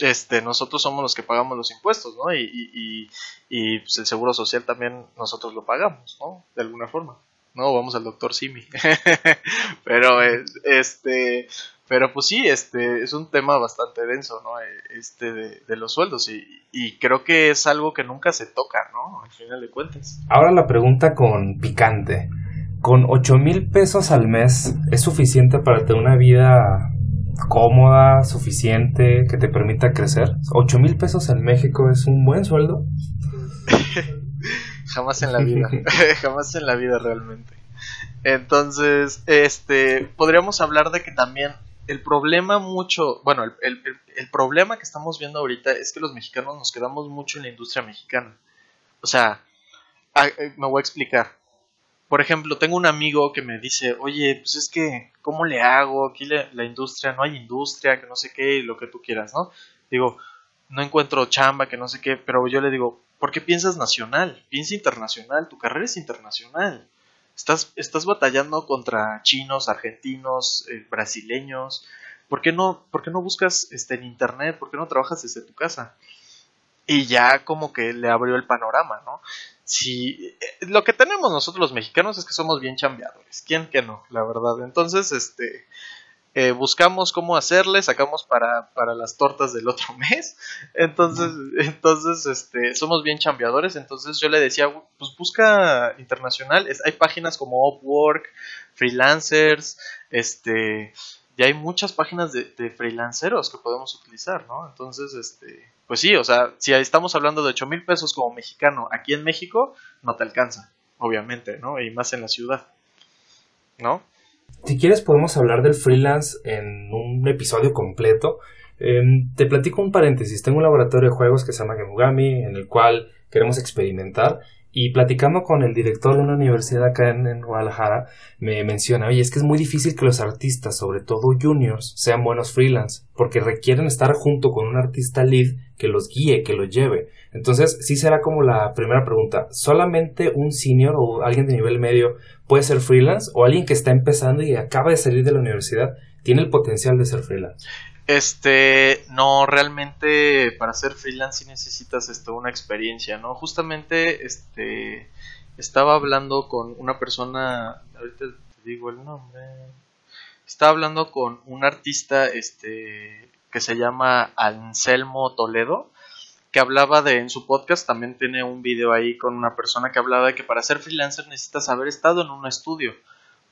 este, nosotros somos los que pagamos los impuestos, ¿no? Y, y, y pues el seguro social también nosotros lo pagamos, ¿no? De alguna forma. No, vamos al doctor Simi. pero este, pero pues sí, este es un tema bastante denso, ¿no? Este de, los sueldos y, y, creo que es algo que nunca se toca, ¿no? Al final de cuentas. Ahora la pregunta con picante. ¿Con 8 mil pesos al mes es suficiente para tener una vida cómoda, suficiente, que te permita crecer? ¿8 mil pesos en México es un buen sueldo? Jamás en la vida. Jamás en la vida realmente. Entonces, este, podríamos hablar de que también el problema mucho, bueno, el, el, problema que estamos viendo ahorita es que los mexicanos nos quedamos mucho en la industria mexicana. O sea, eh, me voy a explicar. Por ejemplo, tengo un amigo que me dice, oye, pues es que, ¿cómo le hago? Aquí la, la industria, no hay industria, que no sé qué, lo que tú quieras, ¿no? Digo, no encuentro chamba, que no sé qué, pero yo le digo, ¿por qué piensas nacional? Piensa internacional, tu carrera es internacional. Estás, estás batallando contra chinos, argentinos, eh, brasileños. ¿Por qué, no, ¿Por qué no buscas este, en internet? ¿Por qué no trabajas desde tu casa? Y ya como que le abrió el panorama, ¿no? Si eh, lo que tenemos nosotros los mexicanos es que somos bien chambeadores, ¿quién que no? La verdad. Entonces, este, eh, buscamos cómo hacerle, sacamos para, para, las tortas del otro mes. Entonces, entonces este, somos bien chambeadores. Entonces yo le decía, pues busca internacional. hay páginas como Upwork, freelancers, este, y hay muchas páginas de, de, freelanceros que podemos utilizar, ¿no? Entonces, este, pues sí, o sea, si estamos hablando de 8 mil pesos como mexicano aquí en México, no te alcanza, obviamente, ¿no? Y más en la ciudad, ¿no? Si quieres podemos hablar del freelance en un episodio completo. Em, te platico un paréntesis. Tengo un laboratorio de juegos que se llama Gemugami, en el cual queremos experimentar. Y platicando con el director de una universidad acá en, Guadalajara, me menciona, oye, es que es muy difícil que los artistas, sobre todo juniors, sean buenos freelance, porque requieren estar junto con un artista lead que los guíe, que los lleve. Entonces, sí será como la primera pregunta, ¿solamente un senior o alguien de nivel medio puede ser freelance o alguien que está empezando y acaba de salir de la universidad tiene el potencial de ser freelance? Este, no, realmente para ser freelance necesitas este, una experiencia, ¿no? Justamente, este, estaba hablando con una persona, ahorita te digo el nombre, estaba hablando con un artista, este, que se llama Anselmo Toledo, que hablaba de, en su podcast también tiene un video ahí con una persona que hablaba de que para ser freelancer necesitas haber estado en un estudio,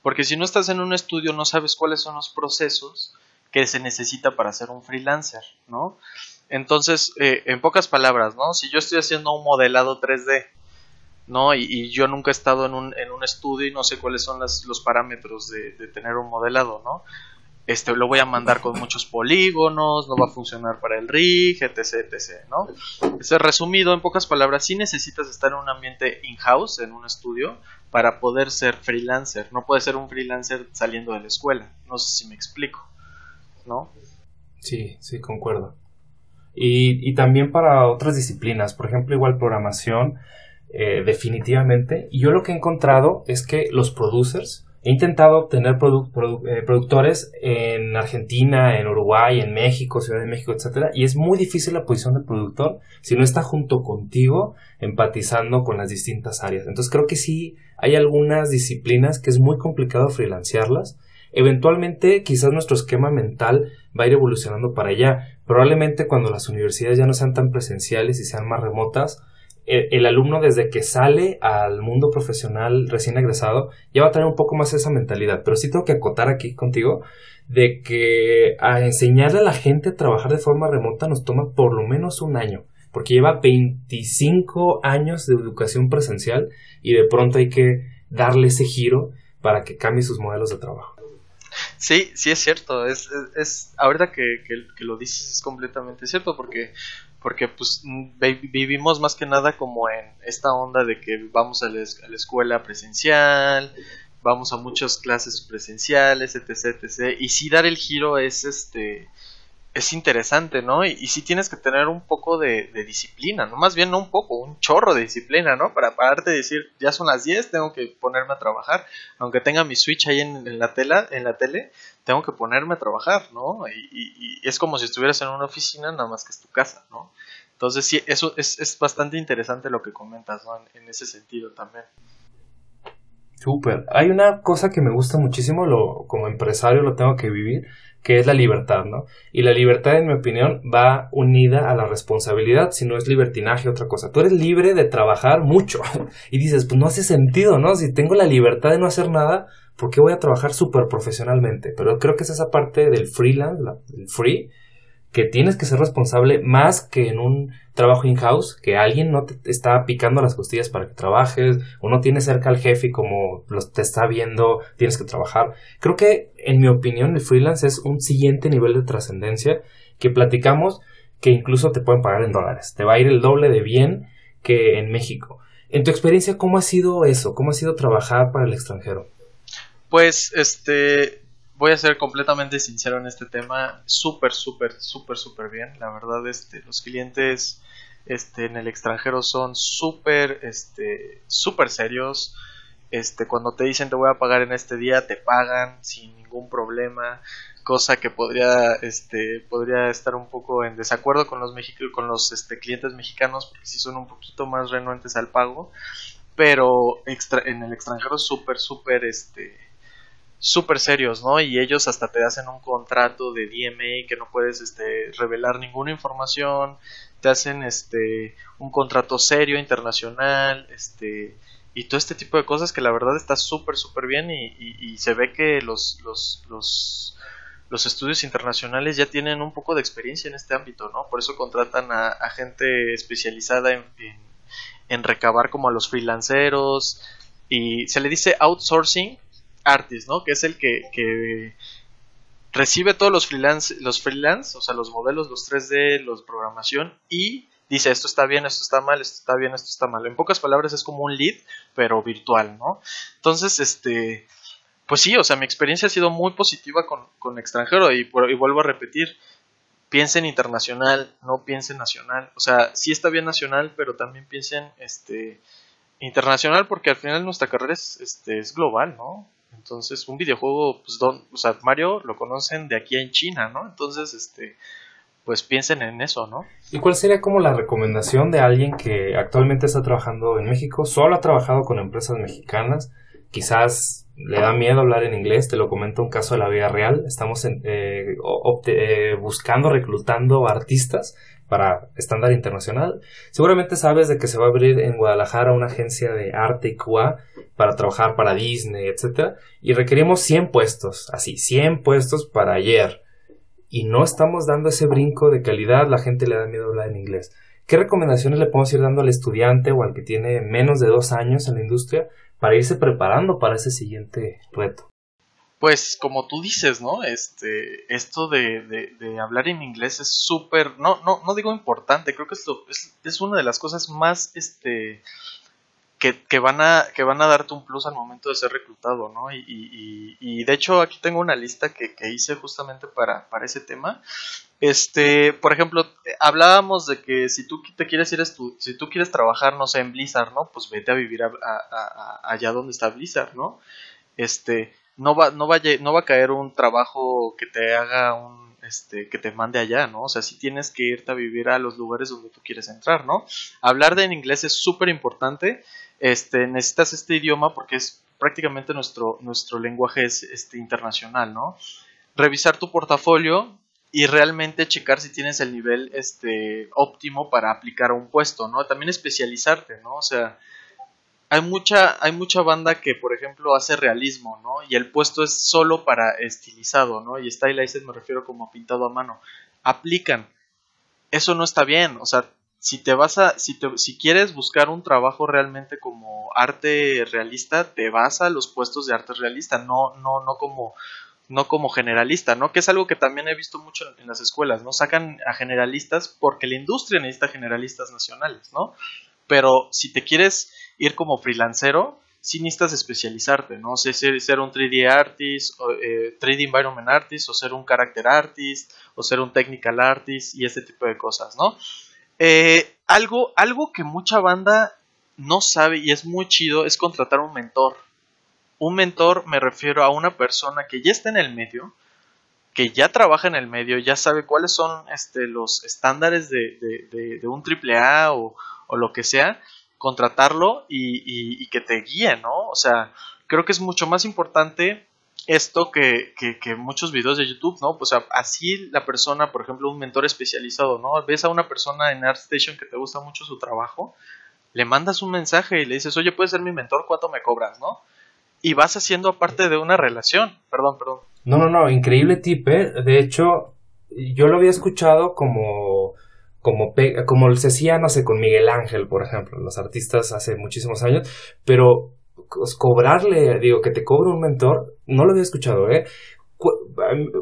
porque si no estás en un estudio no sabes cuáles son los procesos que se necesita para ser un freelancer, ¿no? Entonces, eh, en pocas palabras, ¿no? Si yo estoy haciendo un modelado 3D, ¿no? Y, yo nunca he estado en un, en un, estudio y no sé cuáles son las, los parámetros de, de, tener un modelado, ¿no? Este, lo voy a mandar con muchos polígonos, no va a funcionar para el rig, etc, etc, ¿no? Resumido, en pocas palabras, sí necesitas estar en un ambiente in-house, en un estudio, para poder ser freelancer. No puedes ser un freelancer saliendo de la escuela. No sé si me explico. ¿No? Sí, sí, concuerdo. Y, y también para otras disciplinas, por ejemplo, igual programación, eh, definitivamente. Y yo lo que he encontrado es que los producers, he intentado tener eh, productores en Argentina, en Uruguay, en México, Ciudad de México, etcétera, y es muy difícil la posición del productor si no está junto contigo, empatizando con las distintas áreas. Entonces creo que sí hay algunas disciplinas que es muy complicado freelancearlas Eventualmente, quizás nuestro esquema mental va a ir evolucionando para allá. Probablemente cuando las universidades ya no sean tan presenciales y sean más remotas, el, alumno desde que sale al mundo profesional recién egresado ya va a tener un poco más esa mentalidad. Pero sí tengo que acotar aquí contigo de que a enseñarle a la gente a trabajar de forma remota nos toma por lo menos un año. porque lleva 25 años de educación presencial y de pronto hay que darle ese giro para que cambie sus modelos de trabajo. Sí, sí es cierto. Es, es, ahorita que, que, lo dices es completamente cierto porque porque pues vivimos más que nada como en esta onda de que vamos a la, a la escuela presencial, vamos a muchas clases presenciales, etc, etc. Y sí dar el giro es este es interesante, ¿no? Y, sí tienes que tener un poco de, disciplina, ¿no? Más bien no un poco, un chorro de disciplina, ¿no? Para pararte y decir, ya son las 10, tengo que ponerme a trabajar. Aunque tenga mi switch ahí en, la, tela, en la tele, tengo que ponerme a trabajar, ¿no? Y, es como si estuvieras en una oficina, nada más que es tu casa, ¿no? Entonces sí, eso es, es bastante interesante lo que comentas, ¿no? en ese sentido también. Súper. Hay una cosa que me gusta muchísimo, lo, como empresario lo tengo que vivir, que es la libertad, ¿no? Y la libertad, en mi opinión, va unida a la responsabilidad, si no es libertinaje, otra cosa. Tú eres libre de trabajar mucho y dices, pues no hace sentido, ¿no? Si tengo la libertad de no hacer nada, ¿por qué voy a trabajar súper profesionalmente? Pero creo que es esa parte del freelance, el free, que tienes que ser responsable más que en un trabajo in-house, que alguien no te está picando las costillas para que trabajes, o no tienes cerca al jefe y como te está viendo, tienes que trabajar. Creo que, en mi opinión, el freelance es un siguiente nivel de trascendencia que platicamos que incluso te pueden pagar en dólares. Te va a ir el doble de bien que en México. En tu experiencia, ¿cómo ha sido eso? ¿Cómo ha sido trabajar para el extranjero? Pues, este, voy a ser completamente sincero en este tema, súper, súper, súper, súper bien. La verdad, este, los clientes este, en el extranjero son súper, este, súper serios. Este, cuando te dicen te voy a pagar en este día, te pagan sin ningún problema, cosa que podría, este, podría estar un poco en desacuerdo con los con los este, clientes mexicanos, porque sí son un poquito más renuentes al pago, pero extra, en el extranjero súper, súper, este, súper serios, ¿no? Y ellos hasta te hacen un contrato de DMA que no puedes este, revelar ninguna información, te hacen este un contrato serio internacional, este y todo este tipo de cosas que la verdad está súper súper bien y, se ve que los, los, los, los, estudios internacionales ya tienen un poco de experiencia en este ámbito, ¿no? Por eso contratan a, gente especializada en, en, en recabar como a los freelanceros y se le dice outsourcing artist, ¿no? Que es el que, recibe todos los freelance, los freelance, o sea, los modelos, los 3D, los programación y dice esto está bien, esto está mal, esto está bien, esto está mal. En pocas palabras es como un lead, pero virtual, ¿no? Entonces, este, pues sí, o sea, mi experiencia ha sido muy positiva con, extranjero y, y vuelvo a repetir, piensen internacional, no piensen nacional. O sea, sí está bien nacional, pero también piensen, este, internacional porque al final nuestra carrera es, este, es global, ¿no? Entonces, un videojuego, pues, don, o sea, Mario lo conocen de aquí en China, ¿no? Entonces, este, pues piensen en eso, ¿no? ¿Y cuál sería como la recomendación de alguien que actualmente está trabajando en México? Solo ha trabajado con empresas mexicanas, quizás le da miedo hablar en inglés, te lo comento un caso de la vida real, estamos en, eh, eh, buscando, reclutando artistas para estándar internacional. Seguramente sabes de que se va a abrir en Guadalajara una agencia de arte y QA para trabajar para Disney, etc. Y requerimos 100 puestos, así, 100 puestos para ayer. Y no estamos dando ese brinco de calidad, la gente le da miedo hablar en inglés. ¿Qué recomendaciones le podemos ir dando al estudiante o al que tiene menos de dos años en la industria para irse preparando para ese siguiente reto? pues como tú dices, ¿no? Este, esto de, de, hablar en inglés es súper, no, no, no digo importante, creo que esto es, es una de las cosas más, este, que, van a, que van a darte un plus al momento de ser reclutado, ¿no? Y, y, y de hecho aquí tengo una lista que, hice justamente para, para, ese tema. Este, por ejemplo, hablábamos de que si tú te quieres ir a si tú quieres trabajar, no sé, en Blizzard, ¿no? Pues vete a vivir a, allá donde está Blizzard, ¿no? Este, no va, no va, no va a caer un trabajo que te haga un, este, que te mande allá, ¿no? O sea, sí tienes que irte a vivir a los lugares donde tú quieres entrar, ¿no? Hablar de en inglés es súper importante, este, necesitas este idioma porque es prácticamente nuestro, nuestro lenguaje es, este, internacional, ¿no? Revisar tu portafolio y realmente checar si tienes el nivel, este, óptimo para aplicar a un puesto, ¿no? También especializarte, ¿no? O sea, hay mucha, hay mucha banda que, por ejemplo, hace realismo, ¿no? Y el puesto es solo para estilizado, ¿no? Y stylized me refiero como pintado a mano. Aplican. Eso no está bien, o sea, si te vas a, si, te, si quieres buscar un trabajo realmente como arte realista, te vas a los puestos de arte realista, no, no, no como no como generalista, ¿no? Que es algo que también he visto mucho en las escuelas, ¿no? Sacan a generalistas porque la industria necesita generalistas nacionales, ¿no? Pero si te quieres ir como freelancero, sí necesitas especializarte, ¿no? O ser, ser un 3D artist, o, 3D eh, environment artist, o ser un character artist, o ser un technical artist y ese tipo de cosas, ¿no? Eh, algo, algo que mucha banda no sabe y es muy chido es contratar un mentor. Un mentor me refiero a una persona que ya está en el medio, que ya trabaja en el medio, ya sabe cuáles son este, los estándares de, de, un AAA o, o, lo que sea, contratarlo y, y, que te guíe, ¿no? O sea, creo que es mucho más importante esto que, que, muchos videos de YouTube, ¿no? Pues así la persona, por ejemplo, un mentor especializado, ¿no? Ves a una persona en ArtStation que te gusta mucho su trabajo, le mandas un mensaje y le dices, oye, puedes ser mi mentor, ¿cuánto me cobras, no? y vas haciendo parte de una relación. Perdón, perdón. No, no, no, increíble tip, ¿eh? De hecho, yo lo había escuchado como como, como se hacía, no sé, con Miguel Ángel, por ejemplo, los artistas hace muchísimos años, pero cobrarle, digo, que te cobre un mentor, no lo había escuchado, ¿eh?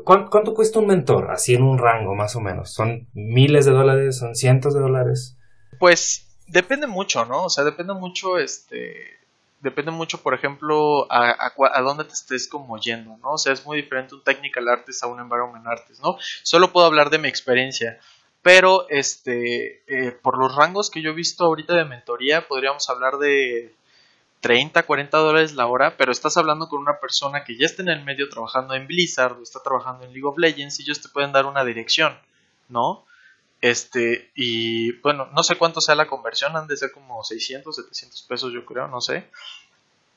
¿Cuánto cuesta un mentor? Así en un rango, más o menos. ¿Son miles de dólares? ¿Son cientos de dólares? Pues depende mucho, ¿no? O sea, depende mucho, este, depende mucho, por ejemplo, a, a, dónde te estés como yendo, ¿no? O sea, es muy diferente un technical artist a un environment artist, ¿no? Solo puedo hablar de mi experiencia, pero este, eh, por los rangos que yo he visto ahorita de mentoría, podríamos hablar de 30, 40 dólares la hora, pero estás hablando con una persona que ya está en el medio trabajando en Blizzard o está trabajando en League of Legends y ellos te pueden dar una dirección, ¿no? Este, y bueno, no sé cuánto sea la conversión, han de ser como 600, 700 pesos, yo creo, no sé.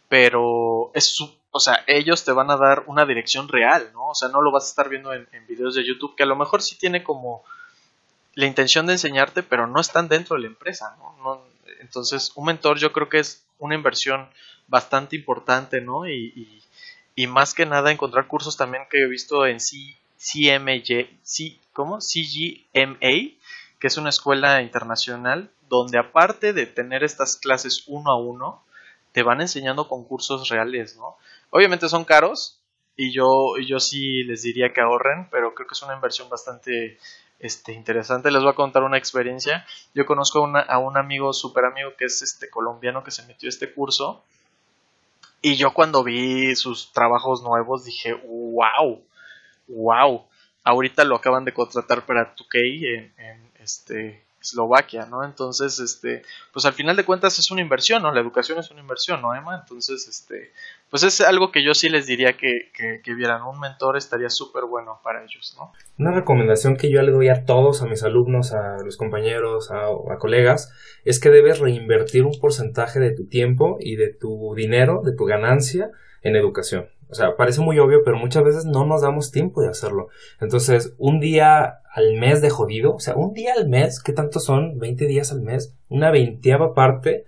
Pero es o sea, ellos te van a dar una dirección real, ¿no? O sea, no lo vas a estar viendo en, videos de YouTube, que a lo mejor sí tiene como la intención de enseñarte, pero no están dentro de la empresa, ¿no? entonces, un mentor yo creo que es una inversión bastante importante, ¿no? Y, y, y más que nada encontrar cursos también que he visto en sí CMJ, C, ¿cómo? CGMA, que es una escuela internacional donde aparte de tener estas clases uno a uno, te van enseñando concursos reales, ¿no? Obviamente son caros y yo, yo sí les diría que ahorren, pero creo que es una inversión bastante este, interesante. Les voy a contar una experiencia. Yo conozco a un amigo, súper amigo, que es este colombiano que se metió este curso. Y yo cuando vi sus trabajos nuevos dije, wow, wow, ahorita lo acaban de contratar para 2K en, este, Eslovaquia, ¿no? Entonces, este, pues al final de cuentas es una inversión, ¿no? La educación es una inversión, ¿no, Emma? Entonces, este, pues es algo que yo sí les diría que, que, vieran. Un mentor estaría súper bueno para ellos, ¿no? Una recomendación que yo le doy a todos, a mis alumnos, a los compañeros, a colegas, es que debes reinvertir un porcentaje de tu tiempo y de tu dinero, de tu ganancia, en educación. O sea, parece muy obvio, pero muchas veces no nos damos tiempo de hacerlo. Entonces, un día al mes de jodido, o sea, un día al mes, ¿qué tanto son? 20 días al mes, una veinteava parte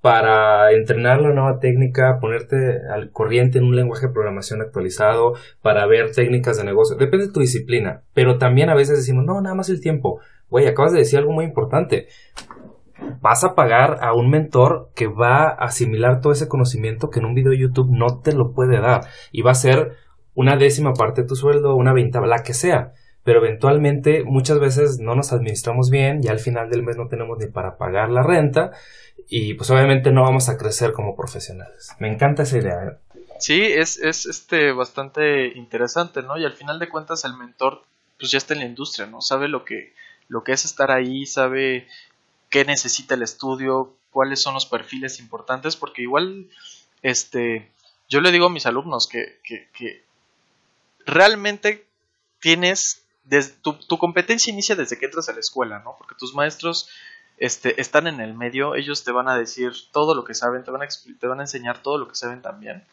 para entrenar la nueva técnica, ponerte al corriente en un lenguaje de programación actualizado, para ver técnicas de negocio. Depende de tu disciplina, pero también a veces decimos, no, nada más el tiempo. Güey, acabas de decir algo muy importante vas a pagar a un mentor que va a asimilar todo ese conocimiento que en un video de YouTube no te lo puede dar y va a ser una décima parte de tu sueldo, una veintava, la que sea. Pero eventualmente muchas veces no nos administramos bien y al final del mes no tenemos ni para pagar la renta y pues obviamente no vamos a crecer como profesionales. Me encanta esa idea. ¿eh? Sí, es, es este bastante interesante, ¿no? Y al final de cuentas el mentor pues ya está en la industria, ¿no? Sabe lo que, lo que es estar ahí, sabe qué necesita el estudio, cuáles son los perfiles importantes, porque igual, este, yo le digo a mis alumnos que, que, realmente tienes, tu, tu, competencia inicia desde que entras a la escuela, ¿no? Porque tus maestros este, están en el medio, ellos te van a decir todo lo que saben, te van a, te van a enseñar todo lo que saben también.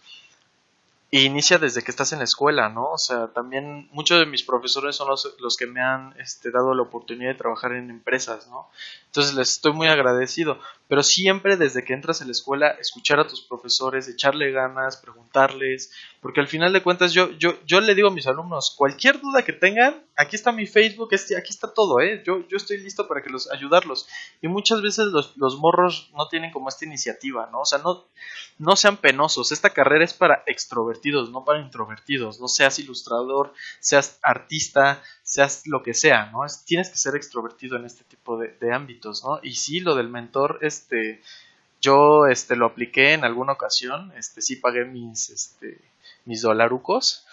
Y inicia desde que estás en la escuela, ¿no? O sea, también muchos de mis profesores son los, los que me han este, dado la oportunidad de trabajar en empresas, ¿no? Entonces les estoy muy agradecido. Pero siempre desde que entras a la escuela, escuchar a tus profesores, echarle ganas, preguntarles, porque al final de cuentas yo, yo, yo le digo a mis alumnos, cualquier duda que tengan, aquí está mi Facebook, este, aquí está todo, ¿eh? yo, yo estoy listo para que los ayudarlos. Y muchas veces los, los morros no tienen como esta iniciativa, ¿no? O sea, no, no sean penosos, esta carrera es para extrovertidos, no para introvertidos, no seas ilustrador, seas artista, seas lo que sea, ¿no? tienes que ser extrovertido en este tipo de, ámbitos, ¿no? Y sí, lo del mentor es este, yo este, lo apliqué en alguna ocasión, este, sí pagué mis, este, mis dolarucos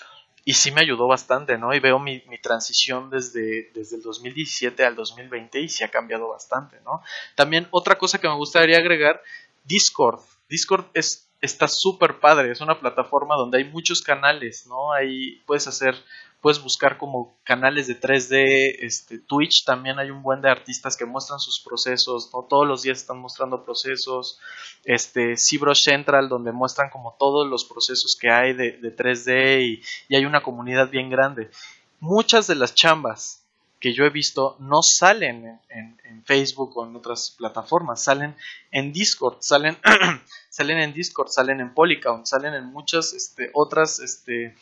y sí me ayudó bastante, ¿no? Y veo mi, mi, transición desde, desde el 2017 al 2020 y sí ha cambiado bastante, ¿no? También otra cosa que me gustaría agregar, Discord. Discord es está súper padre, es una plataforma donde hay muchos canales, ¿no? Ahí puedes hacer puedes buscar como canales de 3D, este, Twitch también hay un buen de artistas que muestran sus procesos, ¿no? todos los días están mostrando procesos, este, ZBrush Central donde muestran como todos los procesos que hay de, 3D y, hay una comunidad bien grande. Muchas de las chambas que yo he visto no salen en, Facebook o en otras plataformas, salen en Discord, salen, salen en Discord, salen en Polycount, salen en muchas este, otras este,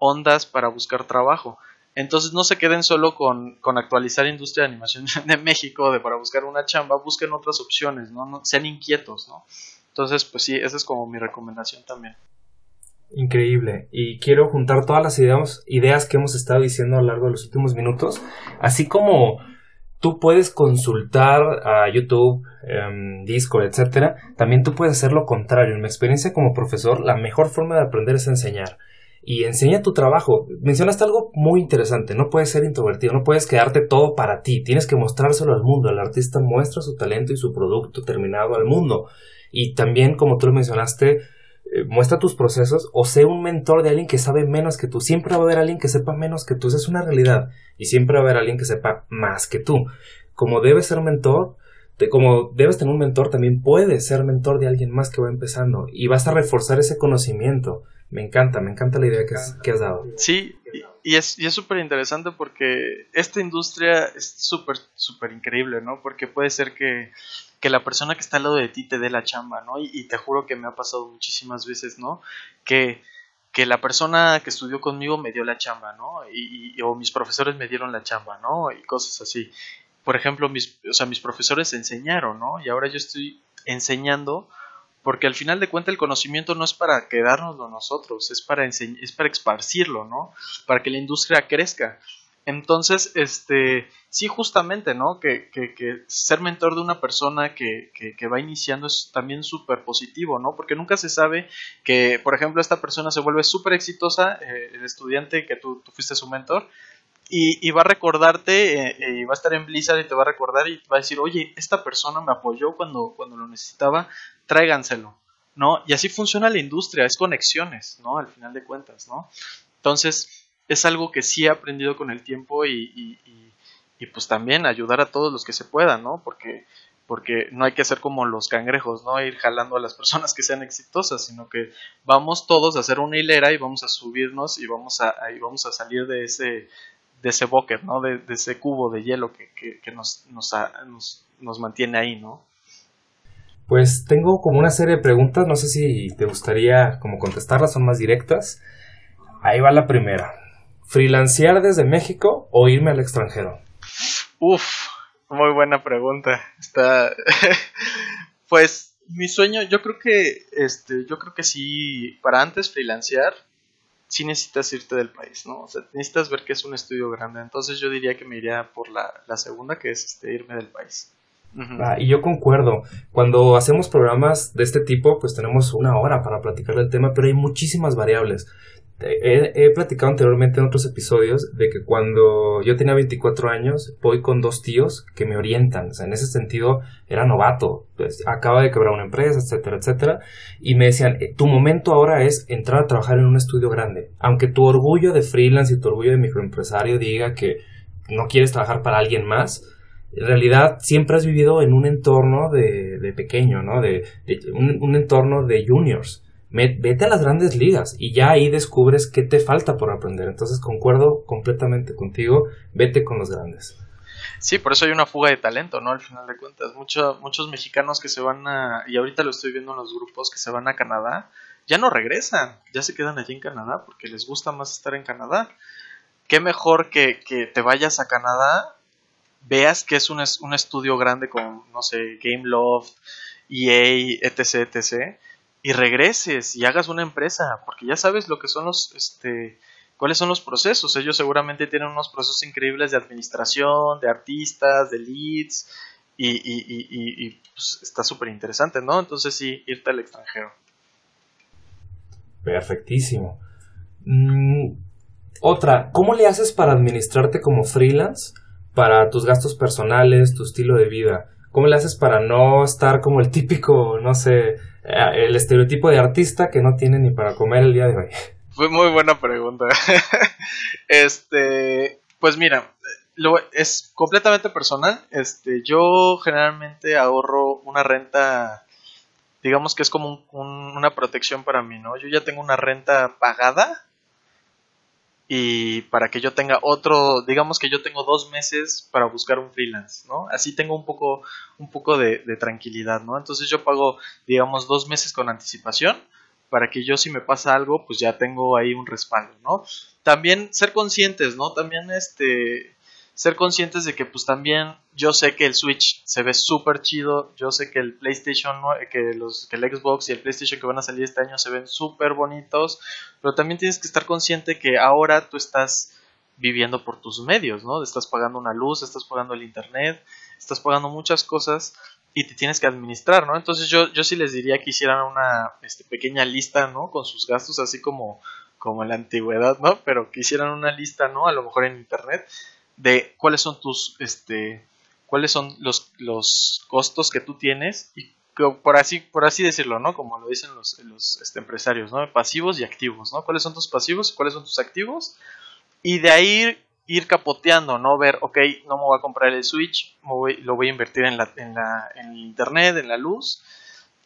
ondas para buscar trabajo. Entonces no se queden solo con, actualizar industria de animación de México, de para buscar una chamba, busquen otras opciones, ¿no? sean inquietos, ¿no? Entonces, pues sí, esa es como mi recomendación también. Increíble. Y quiero juntar todas las ideas, ideas que hemos estado diciendo a lo largo de los últimos minutos, así como tú puedes consultar a YouTube, em, Discord, etcétera, también tú puedes hacer lo contrario. En mi experiencia como profesor, la mejor forma de aprender es enseñar y enseña tu trabajo. Mencionaste algo muy interesante, no puedes ser introvertido, no puedes quedarte todo para ti, tienes que mostrárselo al mundo, el artista muestra su talento y su producto terminado al mundo. Y también, como tú lo mencionaste, eh, muestra tus procesos o sé un mentor de alguien que sabe menos que tú. Siempre va a haber alguien que sepa menos que tú, esa es una realidad. Y siempre va a haber alguien que sepa más que tú. Como debes ser mentor, como debes tener un mentor, también puedes ser mentor de alguien más que va empezando y vas a reforzar ese conocimiento. Me encanta, me encanta la idea que, has, dado. Sí, y, es y es súper interesante porque esta industria es súper, súper increíble, ¿no? Porque puede ser que, que, la persona que está al lado de ti te dé la chamba, ¿no? Y, te juro que me ha pasado muchísimas veces, ¿no? Que, que la persona que estudió conmigo me dio la chamba, ¿no? Y, o mis profesores me dieron la chamba, ¿no? Y cosas así. Por ejemplo, mis, o sea, mis profesores enseñaron, ¿no? Y ahora yo estoy enseñando porque al final de cuentas el conocimiento no es para quedárnoslo nosotros, es para, es para esparcirlo, ¿no? Para que la industria crezca. Entonces, este, sí, justamente, ¿no? Que, que, que ser mentor de una persona que, que va iniciando es también súper positivo, ¿no? Porque nunca se sabe que, por ejemplo, esta persona se vuelve súper exitosa, eh, el estudiante que tú, tú fuiste su mentor, y, va a recordarte, eh, eh, y va a estar en Blizzard y te va a recordar y va a decir, oye, esta persona me apoyó cuando, cuando lo necesitaba, tráiganselo, ¿no? Y así funciona la industria, es conexiones, ¿no? Al final de cuentas, ¿no? Entonces, es algo que sí he aprendido con el tiempo y, y, y, pues también ayudar a todos los que se puedan, ¿no? Porque, porque no hay que ser como los cangrejos, ¿no? Ir jalando a las personas que sean exitosas, sino que vamos todos a hacer una hilera y vamos a subirnos y vamos a, y vamos a salir de ese de ese bucket, ¿no? De, ese cubo de hielo que, que, nos, nos, nos, mantiene ahí, ¿no? Pues tengo como una serie de preguntas, no sé si te gustaría como contestarlas, son más directas. Ahí va la primera. ¿Freelancear desde México o irme al extranjero? Uf, muy buena pregunta. Está pues mi sueño, yo creo que este, yo creo que sí para antes freelancear sí necesitas irte del país, ¿no? O sea, necesitas ver que es un estudio grande. Entonces yo diría que me iría por la, la segunda, que es este, irme del país. Ah, y yo concuerdo. Cuando hacemos programas de este tipo, pues tenemos una hora para platicar del tema, pero hay muchísimas variables. He, platicado anteriormente en otros episodios de que cuando yo tenía 24 años voy con dos tíos que me orientan. O sea, en ese sentido era novato. Pues, acaba de quebrar una empresa, etcétera, etcétera. Y me decían, eh, tu momento ahora es entrar a trabajar en un estudio grande. Aunque tu orgullo de freelance y tu orgullo de microempresario diga que no quieres trabajar para alguien más, en realidad siempre has vivido en un entorno de, pequeño, ¿no? De, un entorno de juniors vete a las grandes ligas y ya ahí descubres qué te falta por aprender. Entonces concuerdo completamente contigo, vete con los grandes. Sí, por eso hay una fuga de talento, ¿no? Al final de cuentas, muchos mexicanos que se van a, y ahorita lo estoy viendo en los grupos que se van a Canadá, ya no regresan, ya se quedan allí en Canadá porque les gusta más estar en Canadá. Qué mejor que, que te vayas a Canadá, veas que es un, un estudio grande con, no sé, Game Loft, EA, etc, etc, y regreses y hagas una empresa, porque ya sabes lo que son los, este, cuáles son los procesos. Ellos seguramente tienen unos procesos increíbles de administración, de artistas, de leads, y, pues, está súper interesante, ¿no? Entonces sí, irte al extranjero. Perfectísimo. Mm, otra, ¿cómo le haces para administrarte como freelance para tus gastos personales, tu estilo de vida? ¿Cómo le haces para no estar como el típico, no sé, eh, el estereotipo de artista que no tiene ni para comer el día de hoy? Fue muy buena pregunta. este, pues mira, lo, es completamente personal. Este, yo generalmente ahorro una renta, digamos que es como una protección para mí, ¿no? Yo ya tengo una renta pagada y para que yo tenga otro, digamos que yo tengo dos meses para buscar un freelance, ¿no? Así tengo un poco, un poco de, de tranquilidad, ¿no? Entonces yo pago, digamos, dos meses con anticipación para que yo si me pasa algo, pues ya tengo ahí un respaldo, ¿no? También ser conscientes, ¿no? También este ser conscientes de que pues también yo sé que el Switch se ve súper chido, yo sé que el PlayStation, que, los, que el Xbox y el PlayStation que van a salir este año se ven súper bonitos, pero también tienes que estar consciente que ahora tú estás viviendo por tus medios, ¿no? Estás pagando una luz, estás pagando el internet, estás pagando muchas cosas y te tienes que administrar, ¿no? Entonces yo, yo sí les diría que hicieran una este, pequeña lista, ¿no? Con sus gastos, así como, como en la antigüedad, ¿no? Pero que hicieran una lista, ¿no? A lo mejor en internet, de cuáles son tus, este, cuáles son los, los costos que tú tienes y por así, por así decirlo, ¿no? Como lo dicen los, los este, empresarios, ¿no? Pasivos y activos, ¿no? ¿Cuáles son tus pasivos y cuáles son tus activos? Y de ahí ir capoteando, ¿no? Ver, ok, no me voy a comprar el Switch, lo voy a invertir en, la, en, la, en el Internet, en la luz,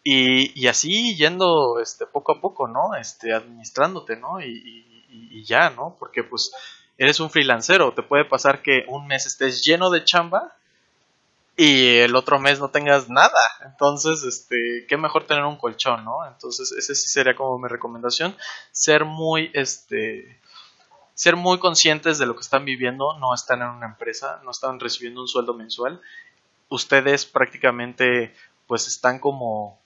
y, y, así yendo este, poco a poco, ¿no? Este, administrándote, ¿no? Y, y, ya, ¿no? Porque pues eres un freelancero, te puede pasar que un mes estés lleno de chamba y el otro mes no tengas nada. Entonces, este, qué mejor tener un colchón, ¿no? Entonces, ese sí sería como mi recomendación, ser muy, este, ser muy conscientes de lo que están viviendo, no están en una empresa, no están recibiendo un sueldo mensual. Ustedes prácticamente pues están como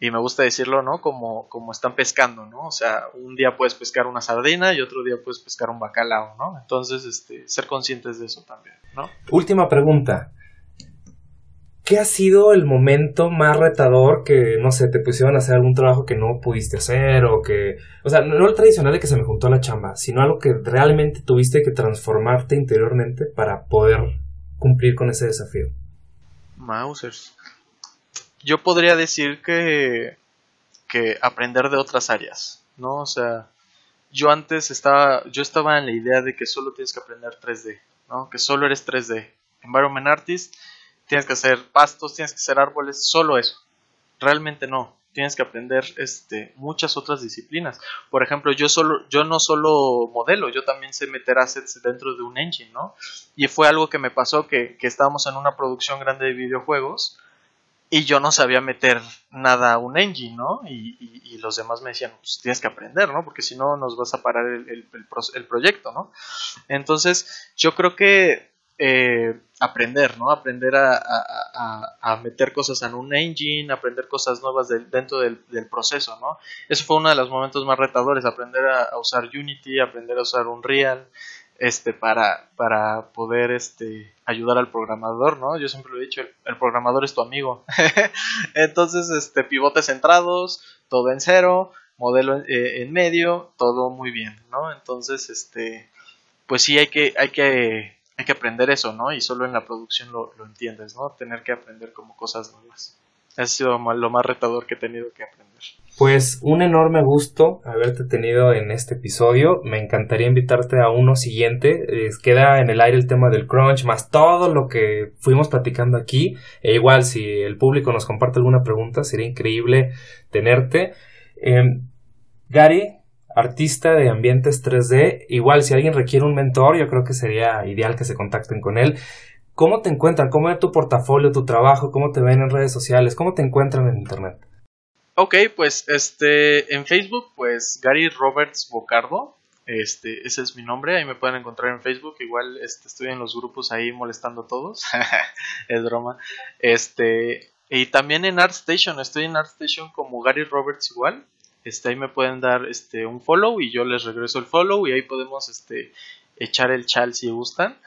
y me gusta decirlo, ¿no? Como, como están pescando, ¿no? O sea, un día puedes pescar una sardina y otro día puedes pescar un bacalao, ¿no? Entonces, este, ser conscientes de eso también, ¿no? Última pregunta. ¿Qué ha sido el momento más retador que, no sé, te pusieron a hacer algún trabajo que no pudiste hacer o que, o sea, no el tradicional de que se me juntó la chamba, sino algo que realmente tuviste que transformarte interiormente para poder cumplir con ese desafío? Mausers. Yo podría decir que, que aprender de otras áreas, ¿no? O sea, yo antes estaba, yo estaba en la idea de que solo tienes que aprender 3D, ¿no? Que solo eres 3D. Environment Artist tienes que hacer pastos, tienes que hacer árboles, solo eso. Realmente no. Tienes que aprender este, muchas otras disciplinas. Por ejemplo, yo, solo, yo no solo modelo, yo también sé meter assets dentro de un engine, ¿no? Y fue algo que me pasó que, que estábamos en una producción grande de videojuegos y yo no sabía meter nada a un engine, ¿no? Y, los demás me decían, pues tienes que aprender, ¿no? Porque si no nos vas a parar el, el, el proyecto, ¿no? Entonces, yo creo que eh, aprender, ¿no? Aprender a, a, meter cosas en un engine, aprender cosas nuevas dentro del, proceso, ¿no? Eso fue uno de los momentos más retadores, aprender a, usar Unity, aprender a usar Unreal, este, para, para poder, este, ayudar al programador, ¿no? Yo siempre lo he dicho, el, programador es tu amigo. Entonces, este, pivotes centrados, todo en cero, modelo eh, en medio, todo muy bien, ¿no? Entonces, este, pues sí hay que, hay que hay que aprender eso, ¿no? Y solo en la producción lo, entiendes, ¿no? Tener que aprender como cosas nuevas. Ha sido lo más retador que he tenido que aprender. Pues un enorme gusto haberte tenido en este episodio. Me encantaría invitarte a uno siguiente. queda en el aire el tema del crunch, más todo lo que fuimos platicando aquí. E igual, si el público nos comparte alguna pregunta, sería increíble tenerte. Em, Gary, artista de ambientes 3D. Igual, si alguien requiere un mentor, yo creo que sería ideal que se contacten con él. ¿Cómo te encuentran? ¿Cómo es tu portafolio, tu trabajo? ¿Cómo te ven en redes sociales? ¿Cómo te encuentran en internet? Ok, pues este en Facebook, pues Gary Roberts Bocardo, este, ese es mi nombre, ahí me pueden encontrar en Facebook, igual este, estoy en los grupos ahí molestando a todos, es broma. Este, y también en ArtStation, estoy en ArtStation como Gary Roberts igual. Este, ahí me pueden dar este un follow y yo les regreso el follow y ahí podemos este echar el chal si gustan.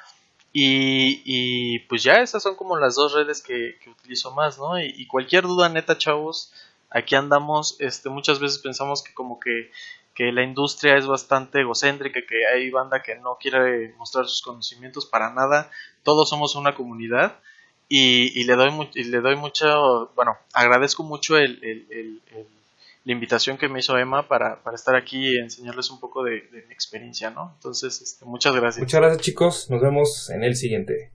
Y, pues ya esas son como las dos redes que, utilizo más, ¿no? Y, cualquier duda neta, chavos, aquí andamos. Este, muchas veces pensamos que como que, que la industria es bastante egocéntrica, que hay banda que no quiere mostrar sus conocimientos para nada. Todos somos una comunidad. Y, le doy y le doy mucho, bueno, agradezco mucho el, el la invitación que me hizo Emma para, estar aquí y enseñarles un poco de, mi experiencia, ¿no? Entonces, este, muchas gracias. Muchas gracias chicos, nos vemos en el siguiente.